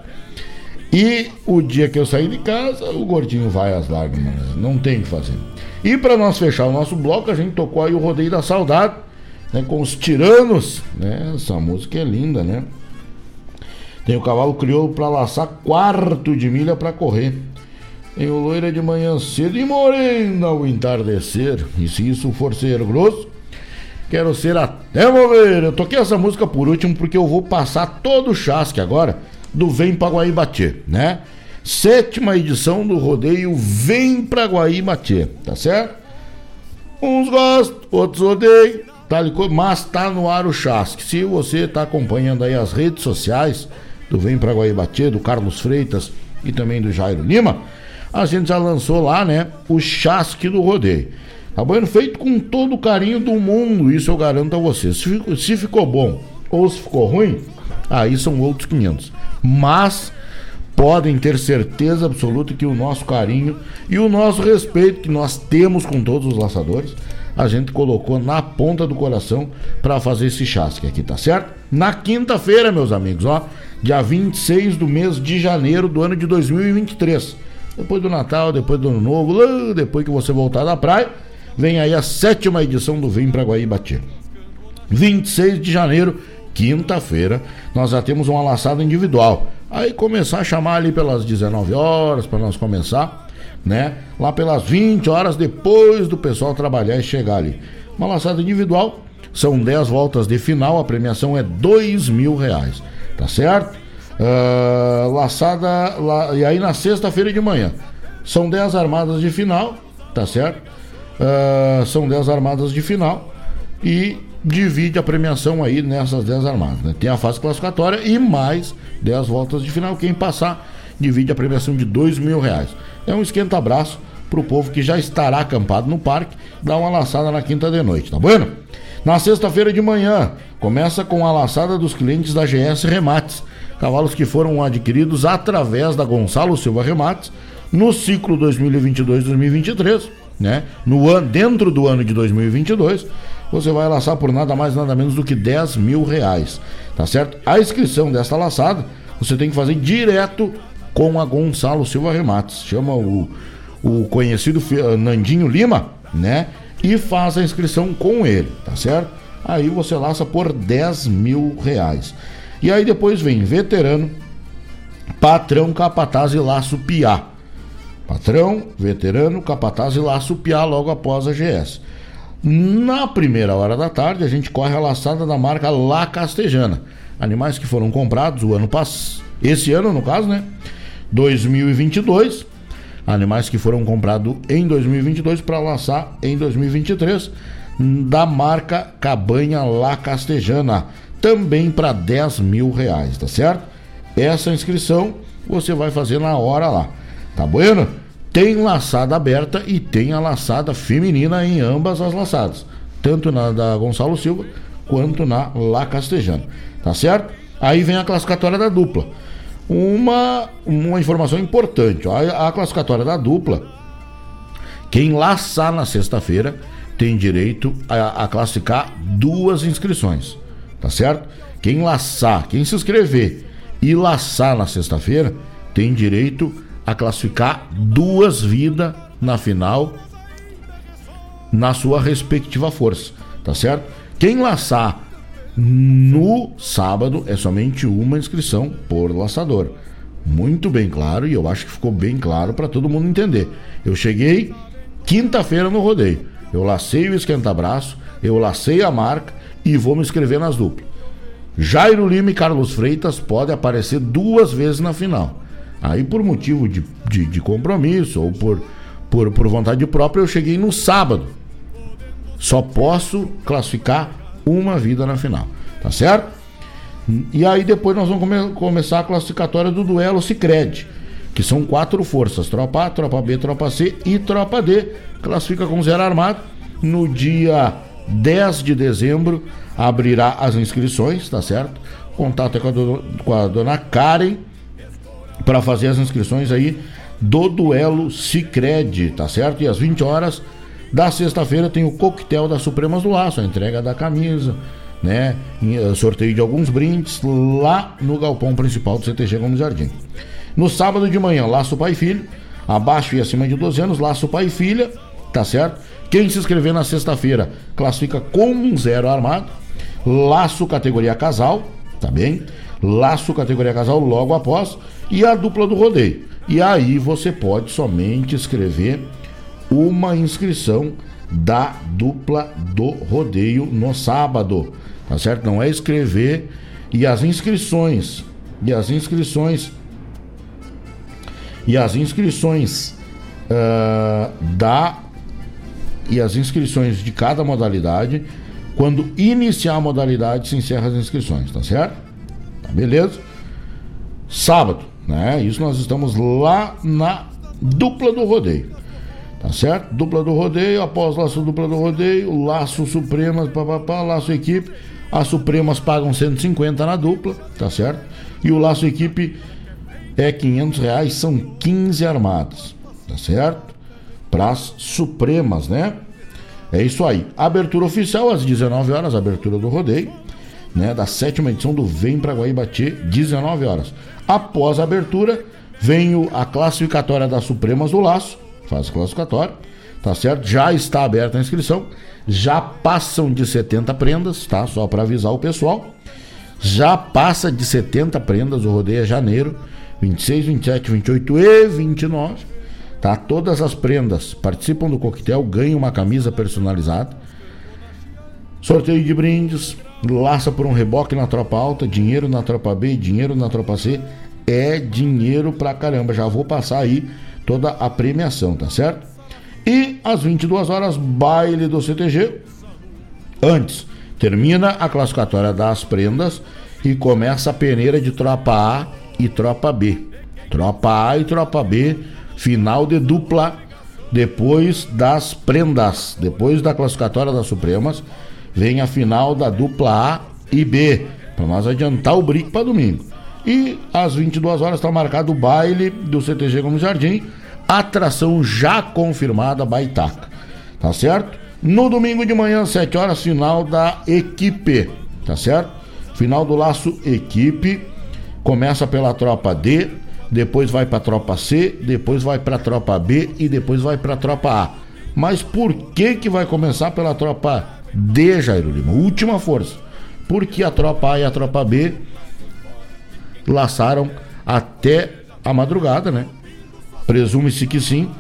[SPEAKER 3] E o dia que eu saí de casa, o gordinho vai às lágrimas. Não tem o que fazer. E para nós fechar o nosso bloco, a gente tocou aí o Rodeio da Saudade, né? Com os tiranos, né? Essa música é linda, né? Tem o cavalo crioulo para laçar quarto de milha para correr. O loira de manhã cedo e morena ao entardecer. E se isso for ser grosso, quero ser até mover. Eu toquei essa música por último porque eu vou passar todo o chasque agora do Vem pra Guaí Bater, né? Sétima edição do rodeio Vem pra Guaí Bater, tá certo? Uns gostam, outros odeiam, tá, mas tá no ar o chasque. Se você tá acompanhando aí as redes sociais do Vem Pra Guaíbatê, do Carlos Freitas e também do Jairo Lima, a gente já lançou lá, né, o chasque do rodeio. Tá bom? Feito com todo o carinho do mundo, isso eu garanto a você. Se ficou, se ficou bom ou se ficou ruim, aí são outros 500. Mas podem ter certeza absoluta que o nosso carinho e o nosso respeito que nós temos com todos os laçadores, a gente colocou na ponta do coração para fazer esse chasque aqui, tá certo? Na quinta-feira, meus amigos, ó, dia 26 do mês de janeiro do ano de 2023. Depois do Natal, depois do Ano Novo, depois que você voltar da praia, vem aí a sétima edição do Vem pra Guaíbati. 26 de janeiro, quinta-feira, nós já temos uma laçada individual. Aí começar a chamar ali pelas 19 horas para nós começar, né? Lá pelas 20 horas depois do pessoal trabalhar e chegar ali. Uma laçada individual, são 10 voltas de final, a premiação é dois mil reais, tá certo? Uh, laçada, la... e aí na sexta-feira de manhã, são 10 armadas de final, tá certo? Uh, são 10 armadas de final e divide a premiação aí nessas 10 armadas. Né? Tem a fase classificatória e mais 10 voltas de final. Quem passar divide a premiação de 2 mil reais. É um esquenta-abraço para o povo que já estará acampado no parque, dar uma laçada na quinta de noite, tá bueno? Na sexta-feira de manhã, começa com a laçada dos clientes da GS Remates, cavalos que foram adquiridos através da Gonçalo Silva Remates no ciclo 2022-2023 né? No ano, dentro do ano de 2022, você vai laçar por nada mais nada menos do que 10 mil reais, tá certo? A inscrição desta laçada você tem que fazer direto com a Gonçalo Silva Remates, chama o, o conhecido Nandinho Lima, né? E faz a inscrição com ele, tá certo? Aí você laça por 10 mil reais. E aí depois vem veterano, patrão, capataz e laço piá. Patrão, veterano, capataz e laço piá logo após a GS. Na primeira hora da tarde, a gente corre a laçada da marca La Castejana. Animais que foram comprados o ano passado, esse ano no caso, né? 2022. Animais que foram comprados em 2022 para laçar em 2023 da marca Cabanha La Castejana, também para 10 mil reais, tá certo? Essa inscrição você vai fazer na hora lá. Tá bueno? Tem laçada aberta e tem a laçada feminina em ambas as laçadas. Tanto na da Gonçalo Silva quanto na La Castejana. Tá certo? Aí vem a classificatória da dupla. Uma, uma informação importante. A, a classificatória da dupla, quem laçar na sexta-feira tem direito a, a classificar duas inscrições. Tá certo? Quem laçar, quem se inscrever e laçar na sexta-feira tem direito a classificar duas vidas na final na sua respectiva força, tá certo? Quem laçar no sábado é somente uma inscrição por laçador. Muito bem claro e eu acho que ficou bem claro para todo mundo entender. Eu cheguei quinta-feira no rodeio. Eu lacei o esquenta-braço, eu lacei a marca e vou me inscrever nas duplas. Jairo Lima e Carlos Freitas podem aparecer duas vezes na final. Aí, por motivo de, de, de compromisso ou por, por, por vontade própria, eu cheguei no sábado. Só posso classificar uma vida na final. Tá certo? E aí depois nós vamos come começar a classificatória do duelo Cicred, que são quatro forças: Tropa A, Tropa B, Tropa C e Tropa D. Classifica com zero armado. No dia 10 de dezembro abrirá as inscrições, tá certo? Contato é com a, do, com a dona Karen para fazer as inscrições aí do duelo Cicred, tá certo? E às 20 horas da sexta-feira tem o coquetel da Supremas do Laço, a entrega da camisa, né? Eh, sorteio de alguns brindes lá no galpão principal do CTG Gomes Jardim. No sábado de manhã, Laço Pai e Filho, abaixo e acima de 12 anos, Laço Pai e Filha, tá certo? Quem se inscrever na sexta-feira classifica com um zero armado. Laço categoria casal, tá bem? Laço categoria casal logo após e a dupla do rodeio. E aí você pode somente escrever uma inscrição da dupla do rodeio no sábado, tá certo? Não é escrever e as inscrições e as inscrições e as inscrições uh, da e as inscrições de cada modalidade. Quando iniciar a modalidade, se encerra as inscrições, tá certo? Tá beleza? Sábado, né? Isso nós estamos lá na dupla do rodeio. Tá certo? Dupla do rodeio, após laço dupla do rodeio, laço Supremas, papapá, laço equipe. As Supremas pagam 150 na dupla, tá certo? E o laço equipe é 500 reais, são 15 armadas, tá certo? Para as Supremas, né? É isso aí. Abertura oficial às 19 horas, abertura do rodeio, né? Da sétima edição do Vem pra Guaíbatê, 19 horas. Após a abertura, vem a classificatória das Supremas do Laço, faz classificatória, tá certo? Já está aberta a inscrição, já passam de 70 prendas, tá? Só para avisar o pessoal. Já passa de 70 prendas, o rodeio é janeiro, 26, 27, 28 e 29 Tá? Todas as prendas participam do coquetel, ganham uma camisa personalizada. Sorteio de brindes, laça por um reboque na tropa alta, dinheiro na tropa B, dinheiro na tropa C. É dinheiro pra caramba. Já vou passar aí toda a premiação, tá certo? E às 22 horas, baile do CTG. Antes, termina a classificatória das prendas e começa a peneira de tropa A e tropa B. Tropa A e tropa B final de dupla depois das prendas, depois da classificatória das Supremas, vem a final da dupla A e B, para nós adiantar o brinco para domingo. E às 22 horas está marcado o baile do CTG Gomes Jardim, atração já confirmada Baitaca. Tá certo? No domingo de manhã, 7 horas, final da equipe. Tá certo? Final do laço equipe. Começa pela tropa D, depois vai para a tropa C, depois vai para a tropa B e depois vai para a tropa A. Mas por que que vai começar pela tropa D, Jairo Lima? Última força. Porque a tropa A e a tropa B laçaram até a madrugada, né? Presume-se que sim,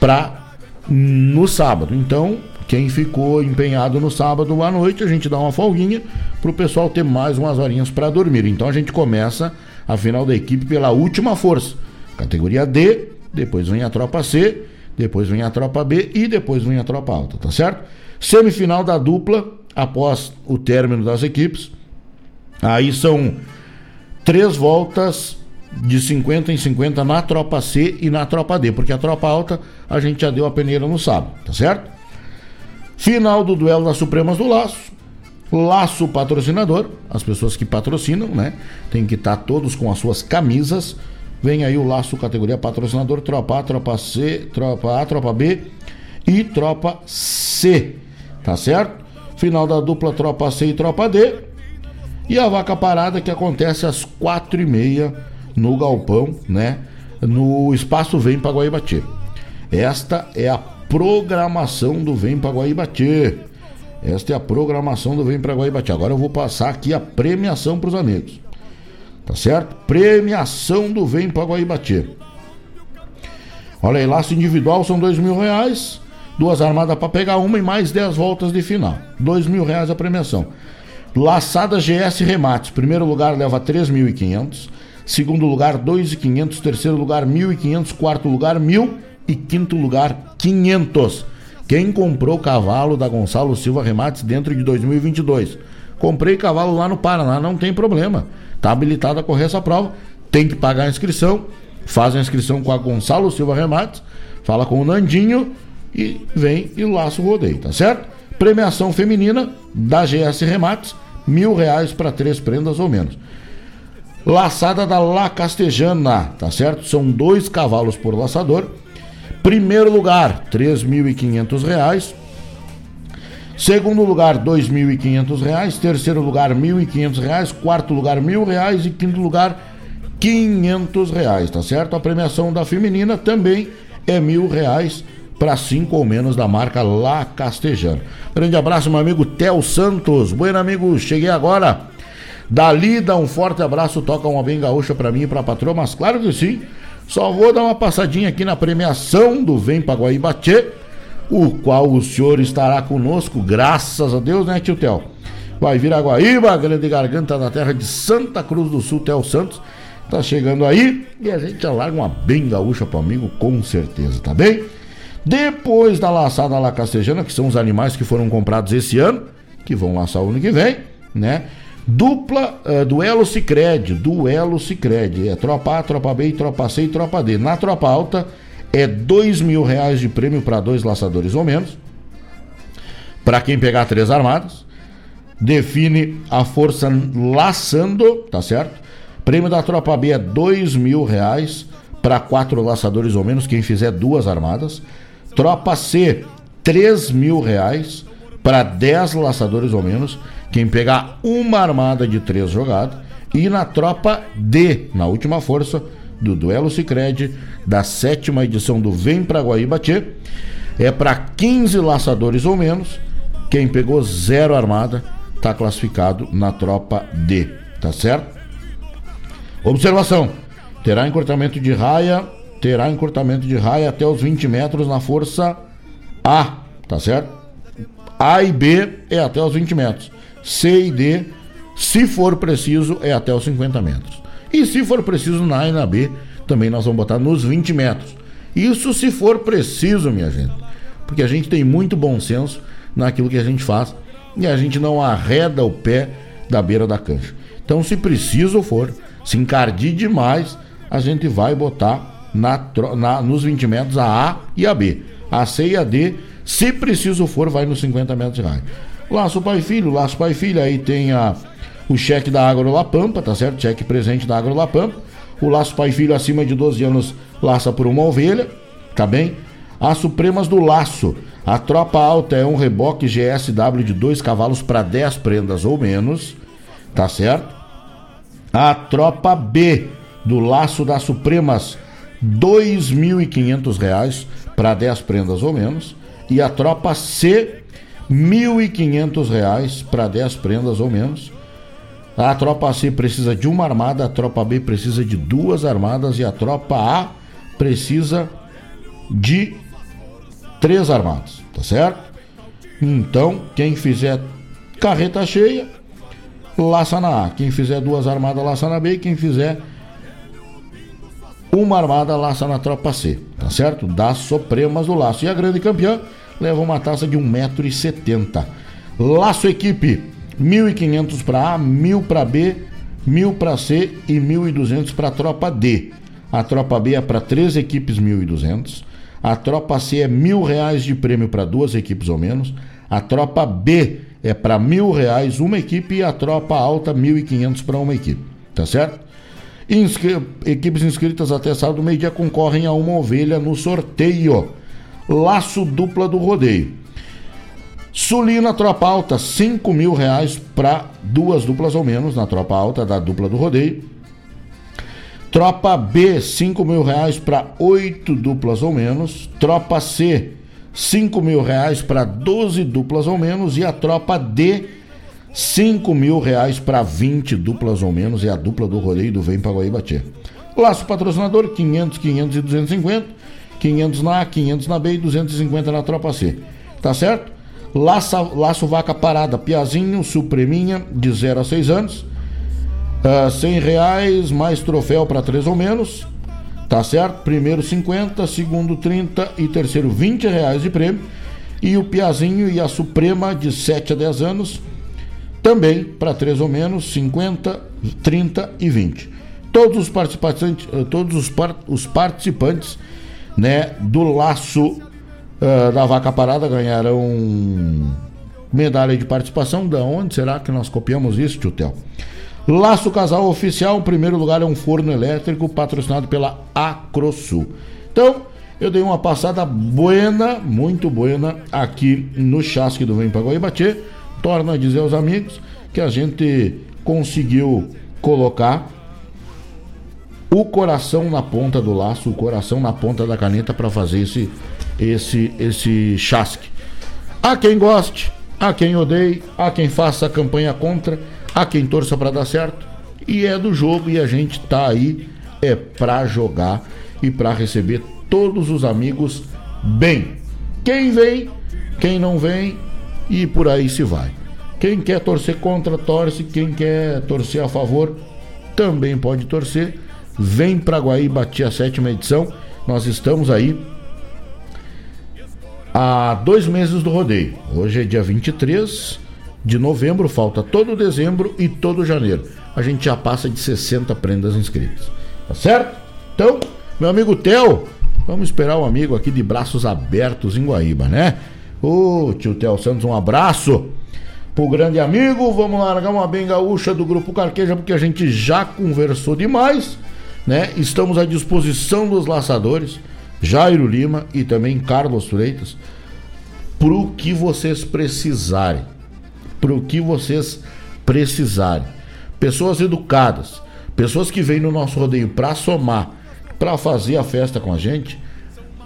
[SPEAKER 3] para no sábado. Então, quem ficou empenhado no sábado à noite, a gente dá uma folguinha para o pessoal ter mais umas horinhas para dormir. Então a gente começa a final da equipe pela última força. Categoria D, depois vem a tropa C, depois vem a tropa B e depois vem a tropa alta, tá certo? Semifinal da dupla, após o término das equipes. Aí são três voltas de 50 em 50 na tropa C e na tropa D, porque a tropa alta a gente já deu a peneira no sábado, tá certo? Final do duelo das Supremas do Laço. Laço patrocinador, as pessoas que patrocinam, né? Tem que estar tá todos com as suas camisas. Vem aí o laço categoria patrocinador, tropa A, tropa C, tropa A, tropa B e tropa C. Tá certo? Final da dupla tropa C e tropa D. E a vaca parada que acontece às quatro e meia no galpão, né? No espaço Vem para Guaíbatê. Esta é a programação do Vem para Guaíbatê. Esta é a programação do Vem para Guaibati. Agora eu vou passar aqui a premiação para os amigos. Tá certo? Premiação do Vem para Guaibati. Olha aí, laço individual são dois mil reais. Duas armadas para pegar uma e mais dez voltas de final. Dois mil reais a premiação. Laçada GS Remates. Primeiro lugar leva três mil e quinhentos. Segundo lugar, dois e quinhentos. Terceiro lugar, mil e quinhentos. Quarto lugar, mil. E quinto lugar, quinhentos. Quem comprou cavalo da Gonçalo Silva Remates dentro de 2022? Comprei cavalo lá no Paraná, não tem problema. Está habilitado a correr essa prova. Tem que pagar a inscrição. Faz a inscrição com a Gonçalo Silva Remates. Fala com o Nandinho e vem e laça o rodeio, tá certo? Premiação feminina da GS Remates, mil reais para três prendas ou menos. Laçada da La Castejana, tá certo? São dois cavalos por laçador Primeiro lugar, R$ 3.500. Segundo lugar, R$ 2.500. Terceiro lugar, R$ 1.500. Quarto lugar, R$ 1.000. E quinto lugar, 500 reais, tá certo? A premiação da feminina também é R$ 1.000 para cinco ou menos da marca La Castejana. Grande abraço, meu amigo Tel Santos. Bueno, amigo, cheguei agora. Dali, dá um forte abraço, toca uma bem gaúcha para mim e para patroa, mas claro que sim. Só vou dar uma passadinha aqui na premiação do Vem para Guaíbatê, o qual o senhor estará conosco, graças a Deus, né, tio Tel? Vai vir a Guaíba, grande garganta da terra de Santa Cruz do Sul, Tel Santos. Tá chegando aí e a gente já larga uma bem gaúcha pro amigo, com certeza, tá bem? Depois da laçada lacastejana, que são os animais que foram comprados esse ano, que vão laçar o ano que vem, né? Dupla, uh, duelo Cicred, duelo Cicred. É tropa A, tropa B, tropa C e tropa D. Na tropa alta é dois mil reais de prêmio para dois laçadores ou menos. Para quem pegar três armadas. Define a força laçando, tá certo? Prêmio da tropa B é dois mil reais para quatro laçadores ou menos, quem fizer duas armadas. Tropa C, três mil reais para dez laçadores ou menos quem pegar uma armada de três jogadas. E na tropa D, na última força do Duelo Cicred, da sétima edição do Vem Pra Guaíba Tchê, é para 15 laçadores ou menos. Quem pegou zero armada está classificado na tropa D, tá certo? Observação: terá encurtamento de raia, terá encurtamento de raia até os 20 metros na força A, tá certo? A e B é até os 20 metros. C e D, se for preciso, é até os 50 metros. E se for preciso na A e na B, também nós vamos botar nos 20 metros. Isso se for preciso, minha gente. Porque a gente tem muito bom senso naquilo que a gente faz e a gente não arreda o pé da beira da cancha. Então, se preciso for, se encardir demais, a gente vai botar na, na, nos 20 metros a A e a B. A C e a D, se preciso for, vai nos 50 metros de raio. Laço Pai Filho, Laço Pai Filho, aí tem a, o cheque da Agro La Pampa, tá certo? Cheque presente da Agro La Pampa. O Laço Pai Filho acima de 12 anos laça por uma ovelha, tá bem? As Supremas do Laço. A tropa alta é um reboque GSW de 2 cavalos para 10 prendas ou menos, tá certo? A tropa B do Laço das Supremas, R$ 2.500 para 10 prendas ou menos. E a tropa C R$ 1.500 para 10 prendas ou menos. A tropa C precisa de uma armada, a tropa B precisa de duas armadas e a tropa A precisa de três armadas, tá certo? Então, quem fizer carreta cheia, laça na A. Quem fizer duas armadas, laça na B. Quem fizer uma armada, laça na tropa C, tá certo? Das Supremas do Laço. E a grande campeã leva uma taça de 1,70m. Laço equipe, 1.500 para A, 1.000 para B, 1.000 para C e 1.200 para a tropa D. A tropa B é para três equipes 1.200. A tropa C é mil reais de prêmio para duas equipes ou menos. A tropa B é para mil reais uma equipe e a tropa alta 1.500 para uma equipe. Tá certo? Inscri... Equipes inscritas até sábado meio-dia concorrem a uma ovelha no sorteio laço dupla do rodeio. Sulina Tropa Alta, 5 mil reais para duas duplas ou menos na Tropa Alta da dupla do rodeio. Tropa B, 5 mil reais para oito duplas ou menos. Tropa C, 5 mil reais para 12 duplas ou menos. E a Tropa D, 5 mil reais para 20 duplas ou menos. É a dupla do rodeio do Vem Paguaíba Tchê. Laço patrocinador, 500, 500 e 250. 500 na A, 500 na B e 250 na tropa C. Tá certo? Laça, laço vaca parada, Piazinho, Supreminha, de 0 a 6 anos. Uh, ah, 100 reais, mais troféu para 3 ou menos. Tá certo? Primeiro 50, segundo 30 e terceiro 20 reais de prêmio. E o Piazinho e a Suprema, de 7 a 10 anos, também para 3 ou menos, 50, 30 e 20. Todos os participantes, todos os, par, os participantes né, do laço uh, da vaca parada ganharão medalha de participação. Da onde será que nós copiamos isso, Tio Laço Casal Oficial, o primeiro lugar é um forno elétrico patrocinado pela Acrosul. Então, eu dei uma passada buena, muito buena, aqui no chasque do Vem Pagou e Bater. Torna a dizer aos amigos que a gente conseguiu colocar o coração na ponta do laço, o coração na ponta da caneta para fazer esse esse esse chasque. Há quem goste, há quem odeie, há quem faça a campanha contra, há quem torça para dar certo. E é do jogo e a gente tá aí é para jogar e para receber todos os amigos bem. Quem vem, quem não vem e por aí se vai. Quem quer torcer contra, torce. Quem quer torcer a favor, também pode torcer. Vem para Guaíba, a sétima edição. Nós estamos aí a dois meses do rodeio. Hoje é dia 23 de novembro, falta todo dezembro e todo janeiro. A gente já passa de 60 prendas inscritas. Tá certo? Então, meu amigo Theo, vamos esperar o um amigo aqui de braços abertos em Guaíba, né? Ô, tio Theo Santos, um abraço pro grande amigo. Vamos largar uma bem gaúcha do Grupo Carqueja, porque a gente já conversou demais, né? Estamos à disposição dos laçadores, Jairo Lima e também Carlos Freitas, pro que vocês precisarem. Pro que vocês precisarem. Pessoas educadas, pessoas que vêm no nosso rodeio para somar, para fazer a festa com a gente,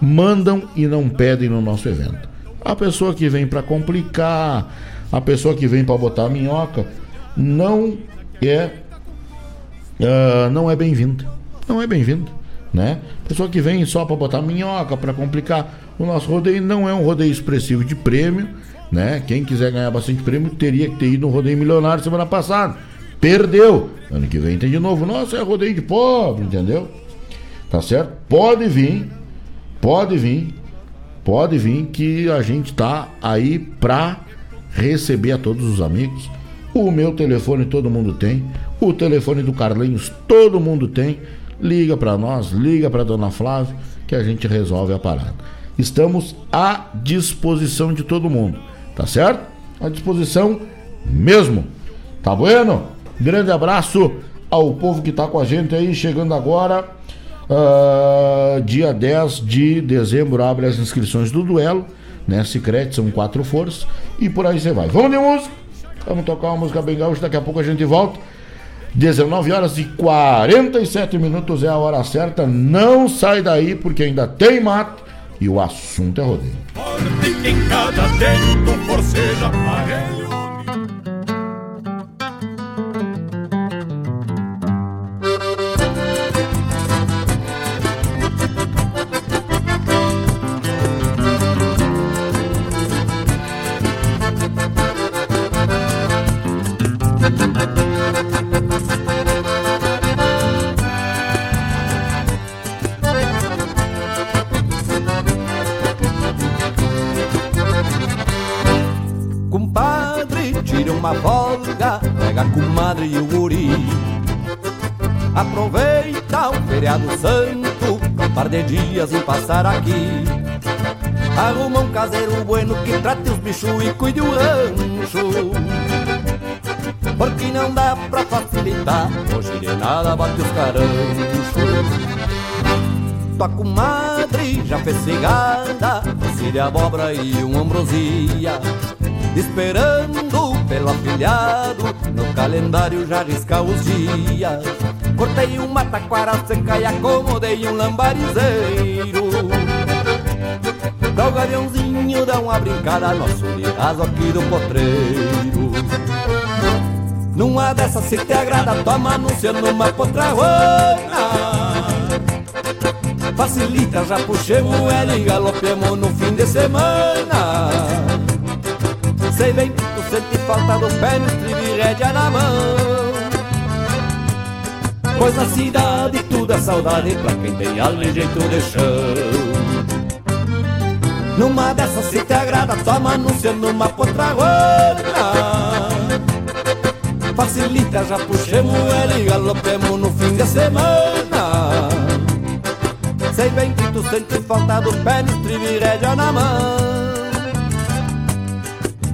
[SPEAKER 3] mandam e não pedem no nosso evento. A pessoa que vem para complicar, a pessoa que vem para botar a minhoca não é uh, não é bem-vinda. Não é bem-vinda, né? Pessoa que vem só para botar minhoca, para complicar. O nosso rodeio não é um rodeio expressivo de prêmio, né? Quem quiser ganhar bastante prêmio teria que ter ido no rodeio milionário semana passada. Perdeu. Ano que vem tem de novo. Nossa, é rodeio de pobre, entendeu? Tá certo? Pode vir, pode vir, pode vir que a gente tá aí pra receber a todos os amigos. O meu telefone todo mundo tem, o telefone do Carlinhos todo mundo tem. Liga para nós, liga para dona Flávia que a gente resolve a parada. Estamos à disposição de todo mundo, tá certo? À disposição mesmo. Tá bueno? Grande abraço ao povo que tá com a gente aí, chegando agora. Uh, dia 10 de dezembro abre as inscrições do duelo né? Secret, são quatro forças. E por aí você vai. Vamos de música? Vamos tocar uma música bem gaúcha, daqui a pouco a gente volta. 19 horas e 47 minutos é a hora certa. Não sai daí porque ainda tem mato e o assunto é rodeio. Em cada dentro, forceja aparelho.
[SPEAKER 20] de dias em passar aqui. Arruma um caseiro bueno que trate os bichos e cuide o rancho. Porque não dá pra facilitar, hoje de nada bate os caranchos. Tua comadre já fez cigada, de abóbora e um ambrosia. Esperando pelo afilhado, no calendário já risca os dias. Cortei uma taquara seca e acomodei um lambarizeiro. Pra o gaviãozinho dar uma brincada Nosso ligazo aqui do potreiro. Numa dessas se te agrada Toma anúncio numa potrahuana. Facilita, já puxemos ela e galopemos no fim de semana Sei bem tu sente falta do pé no estribo e rédea na mão. Pois na cidade tudo é saudade pra quem tem alma e jeito de chão. Numa dessas se te agrada, toma anúncio numa potraguana Facilita, já puxemos ela e galopemos no fim de semana. Sei bem que tu sente falta do pé no estribo e rédea na mão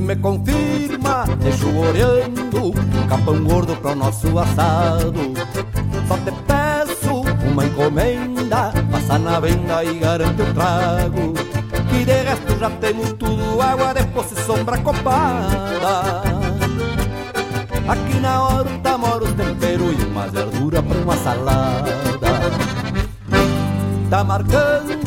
[SPEAKER 20] me confirma, deixo orando capão gordo para o nosso assado. Só te peço uma encomenda, passa na venda e garante o trago. Que de resto já temos tudo, água de poço e sombra copada. Aqui na horta mora o tempero e uma verdura para uma salada. Tá marcando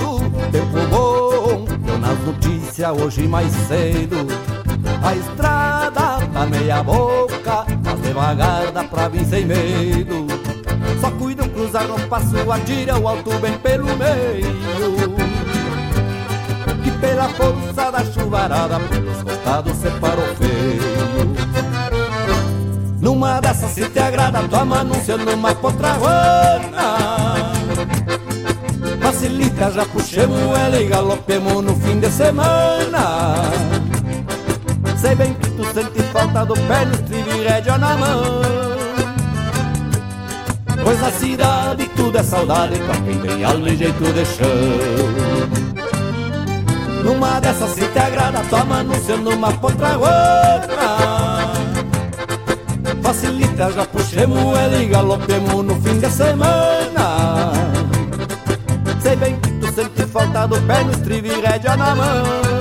[SPEAKER 20] tempo bom, deu nas notícias notícia hoje mais cedo. A estrada tá meia boca, mas devagar dá pra vir sem medo. Só cuidam cruzar no passo, atira o alto bem pelo meio. Que pela força da chuvarada, pelos costados separou feio. Numa dessas se te agrada, toma anúncio numa potraguana. Facilita, já puxemos ela e galopemos no fim de semana. Sei bem que tu sente falta do pé no estribo e rédea na mão. Pois na cidade tudo é saudade pra quem tem alma e jeito de chão. Numa dessas se te agrada, toma anúncio numa potraguana. Facilita, já puxemos ela e galopemos no fim de semana. Sei bem que tu sente falta do pé no estribo e rédea na mão.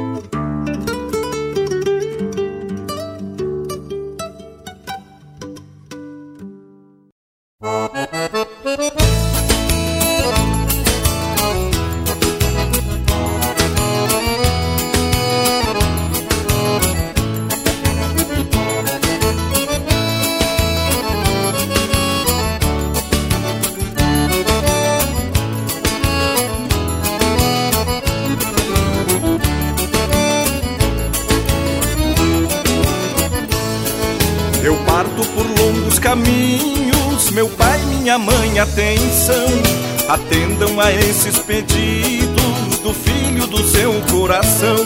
[SPEAKER 11] Atendam a esses pedidos do filho do seu coração.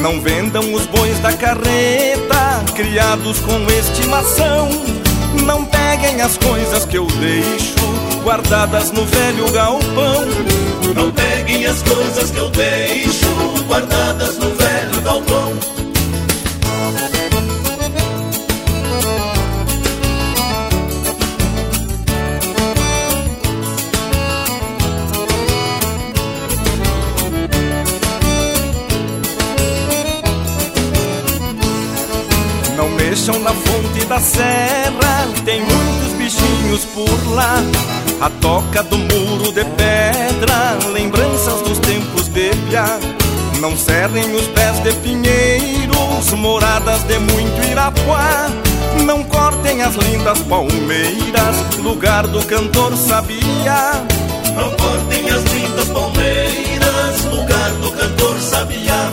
[SPEAKER 11] Não vendam os bois da carreta, criados com estimação. Não peguem as coisas que eu deixo, guardadas no velho galpão.
[SPEAKER 21] Não peguem as coisas que eu deixo, guardadas no velho galpão.
[SPEAKER 11] Mexam na fonte da serra, tem muitos bichinhos por lá. A toca do muro de pedra, lembranças dos tempos de piá. Não cerrem os pés de pinheiros, moradas de muito Irapuá. Não cortem as lindas palmeiras, lugar do cantor sabia.
[SPEAKER 21] Não cortem as lindas palmeiras, lugar do cantor sabiá.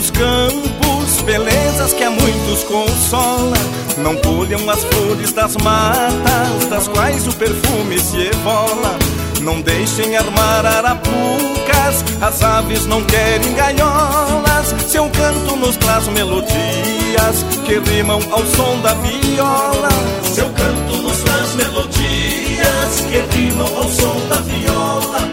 [SPEAKER 11] Dos campos, belezas que a muitos consola. Não colham as flores das matas, das quais o perfume se evola. Não deixem armar arapucas, as aves não querem gaiolas. Seu canto nos traz melodias que rimam ao som da viola.
[SPEAKER 21] Seu canto nos traz melodias que rimam ao som da viola.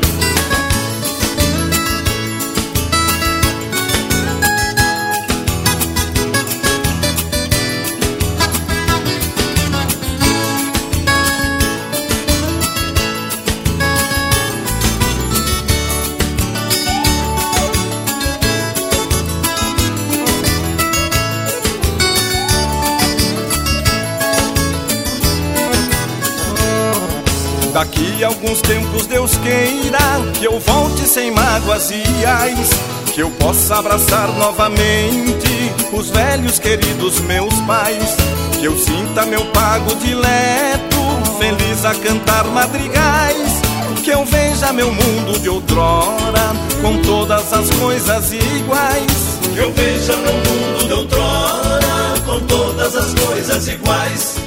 [SPEAKER 22] Daqui a alguns tempos Deus queira que eu volte sem mágoas e ais, que eu possa abraçar novamente os velhos queridos meus pais, que eu sinta meu pago dileto, feliz a cantar madrigais, que eu veja meu mundo de outrora com todas as coisas iguais,
[SPEAKER 23] que eu veja meu mundo de outrora com todas as coisas iguais.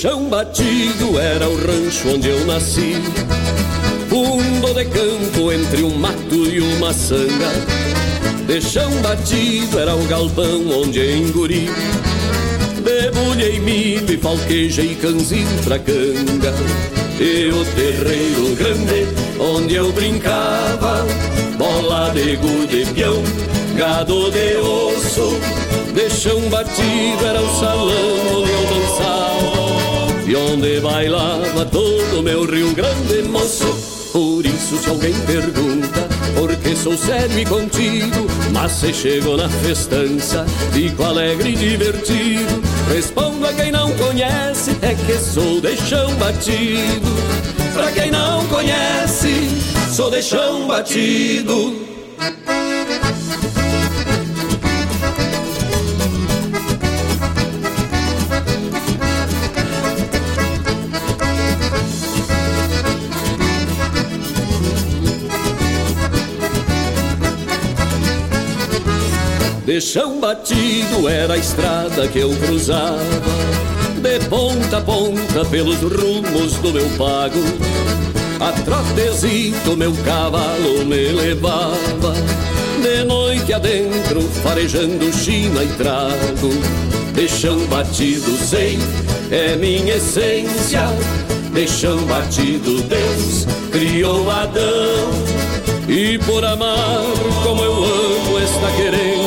[SPEAKER 17] Chão batido era o rancho onde eu nasci. Fundo de campo entre um mato e uma sanga. De chão batido era o galpão onde enguri Debulhei milho e falquejei canzinho pra canga. E o terreiro grande onde eu brincava. Bola de gude peão, gado de osso. De chão batido era o salão onde eu dançava e onde bailava todo meu Rio Grande moço. Por isso se alguém pergunta por que sou sério e contido Mas se chegou na festança, fico alegre e divertido. Respondo a quem não conhece, é que sou de chão batido. Pra quem não conhece, sou de chão batido De chão batido era a estrada que eu cruzava. De ponta a ponta pelos rumos do meu pago A trotezito meu cavalo me levava. De noite adentro farejando china e trago. De chão batido sei, é minha essência. De chão batido Deus criou Adão. E por amar como eu amo esta querência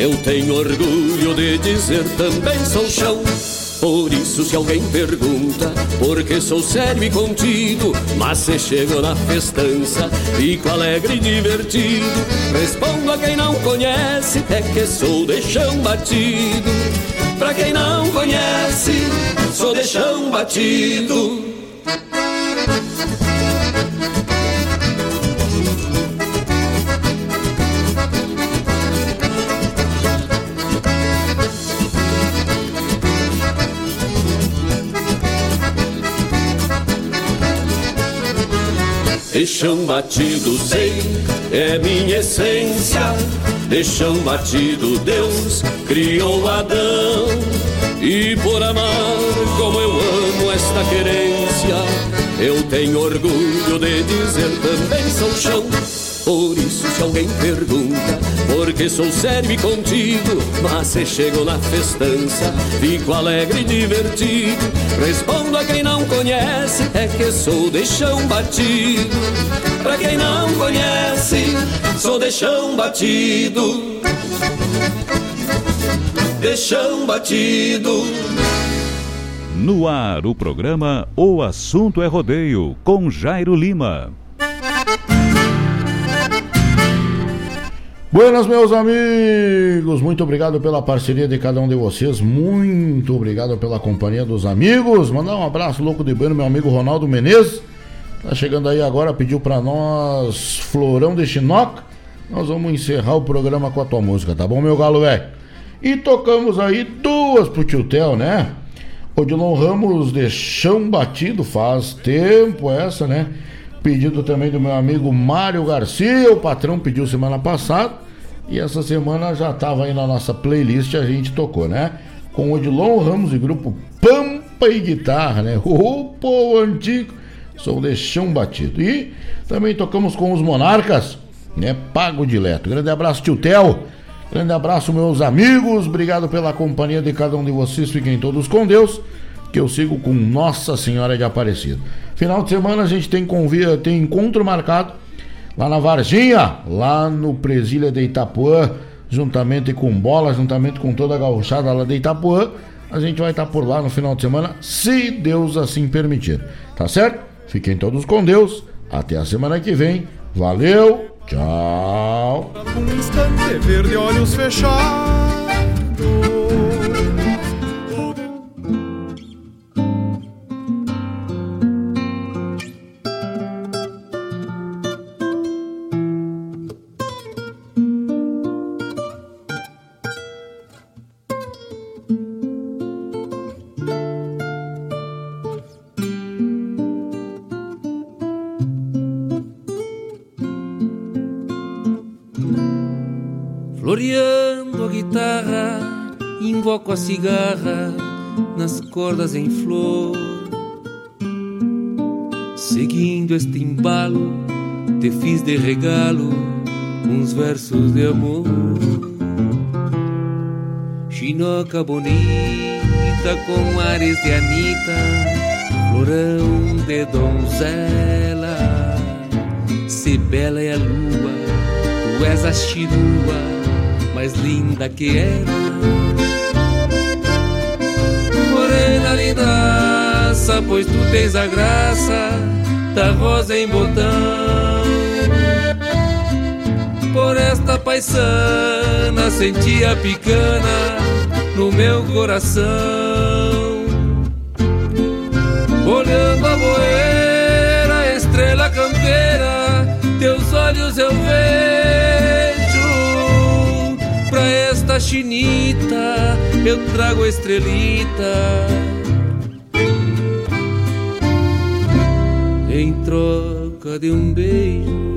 [SPEAKER 17] eu tenho orgulho de dizer também sou chão. Por isso, se alguém pergunta por que sou sério e contido, mas se chego na festança, fico alegre e divertido. Respondo a quem não conhece, é que sou de chão batido. Pra quem não conhece, sou de chão batido. De chão batido sei, é minha essência. De chão batido Deus criou Adão. E por amar como eu amo esta querência, eu tenho orgulho de dizer também sou chão. Por isso, se alguém pergunta por que sou sério e contido, mas se chego na festança, fico alegre e divertido. Respondo a quem não conhece, é que sou de chão batido. Pra quem não conhece, sou de chão batido. De chão batido.
[SPEAKER 1] No ar, o programa O Assunto é Rodeio, com Jairo Lima.
[SPEAKER 3] Buenas, meus amigos, muito obrigado pela parceria de cada um de vocês, muito obrigado pela companhia dos amigos. Mandar um abraço louco de bueno, meu amigo Ronaldo Menezes. Tá chegando aí agora, pediu para nós Florão de Chinoca. Nós vamos encerrar o programa com a tua música, tá bom, meu galo velho? E tocamos aí duas pro tio Theo, né? Odilon Ramos de Chão Batido, faz tempo essa, né? Pedido também do meu amigo Mário Garcia, o patrão pediu semana passada. E essa semana já estava aí na nossa playlist, a gente tocou, né? Com Odilon Ramos e grupo Pampa e Guitarra, né? O povo antigo, som de chão batido. E também tocamos com os Monarcas, né? Pago Dileto. Grande abraço, tio Theo. Grande abraço, meus amigos. Obrigado pela companhia de cada um de vocês. Fiquem todos com Deus. Que eu sigo com Nossa Senhora de Aparecida. Final de semana a gente tem, convia, tem encontro marcado lá na Varginha, lá no Presília de Itapuã, juntamente com Bola, juntamente com toda a gauchada lá de Itapuã. A gente vai estar por lá no final de semana, se Deus assim permitir. Tá certo? Fiquem todos com Deus. Até a semana que vem. Valeu, tchau.
[SPEAKER 2] Um instante verde, olhos fechados.
[SPEAKER 8] Cordas em flor. Seguindo este embalo, te fiz de regalo uns versos de amor. Chinoca bonita com ares de Anita, florão de donzela. Se bela é a lua, tu és a chirua mais linda que ela. Lindaça, pois tu tens a graça da rosa em botão. Por esta paisana senti a picana no meu coração. Olhando a boeira, estrela campeira, teus olhos eu vejo. Pra esta chinita eu trago a estrelita. Troca de um beijo.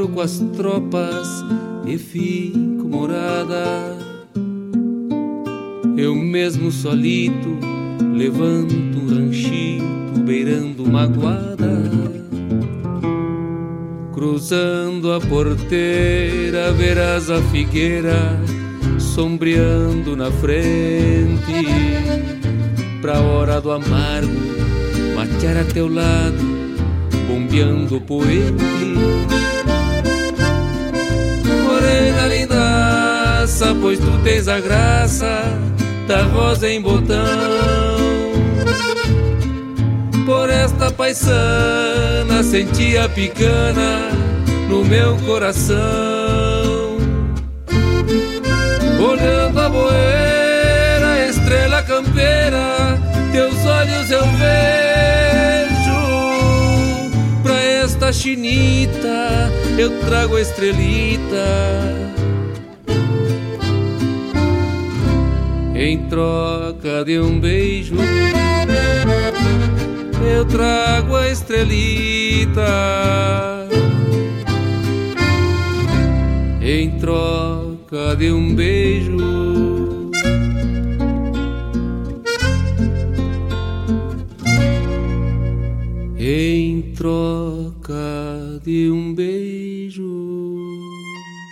[SPEAKER 8] Paro com as tropas e fico morada. Eu mesmo solito levanto um ranchito beirando uma guada. Cruzando a porteira, verás a figueira sombreando na frente. Pra hora do amargo, matear a teu lado, bombeando poente. Tens a graça da rosa em botão. Por esta paisana senti a picana no meu coração. Olhando a boeira, estrela campeira, teus olhos eu vejo. Pra esta chinita eu trago a estrelita. Em troca de um beijo, eu trago a estrelita. Em troca de um beijo.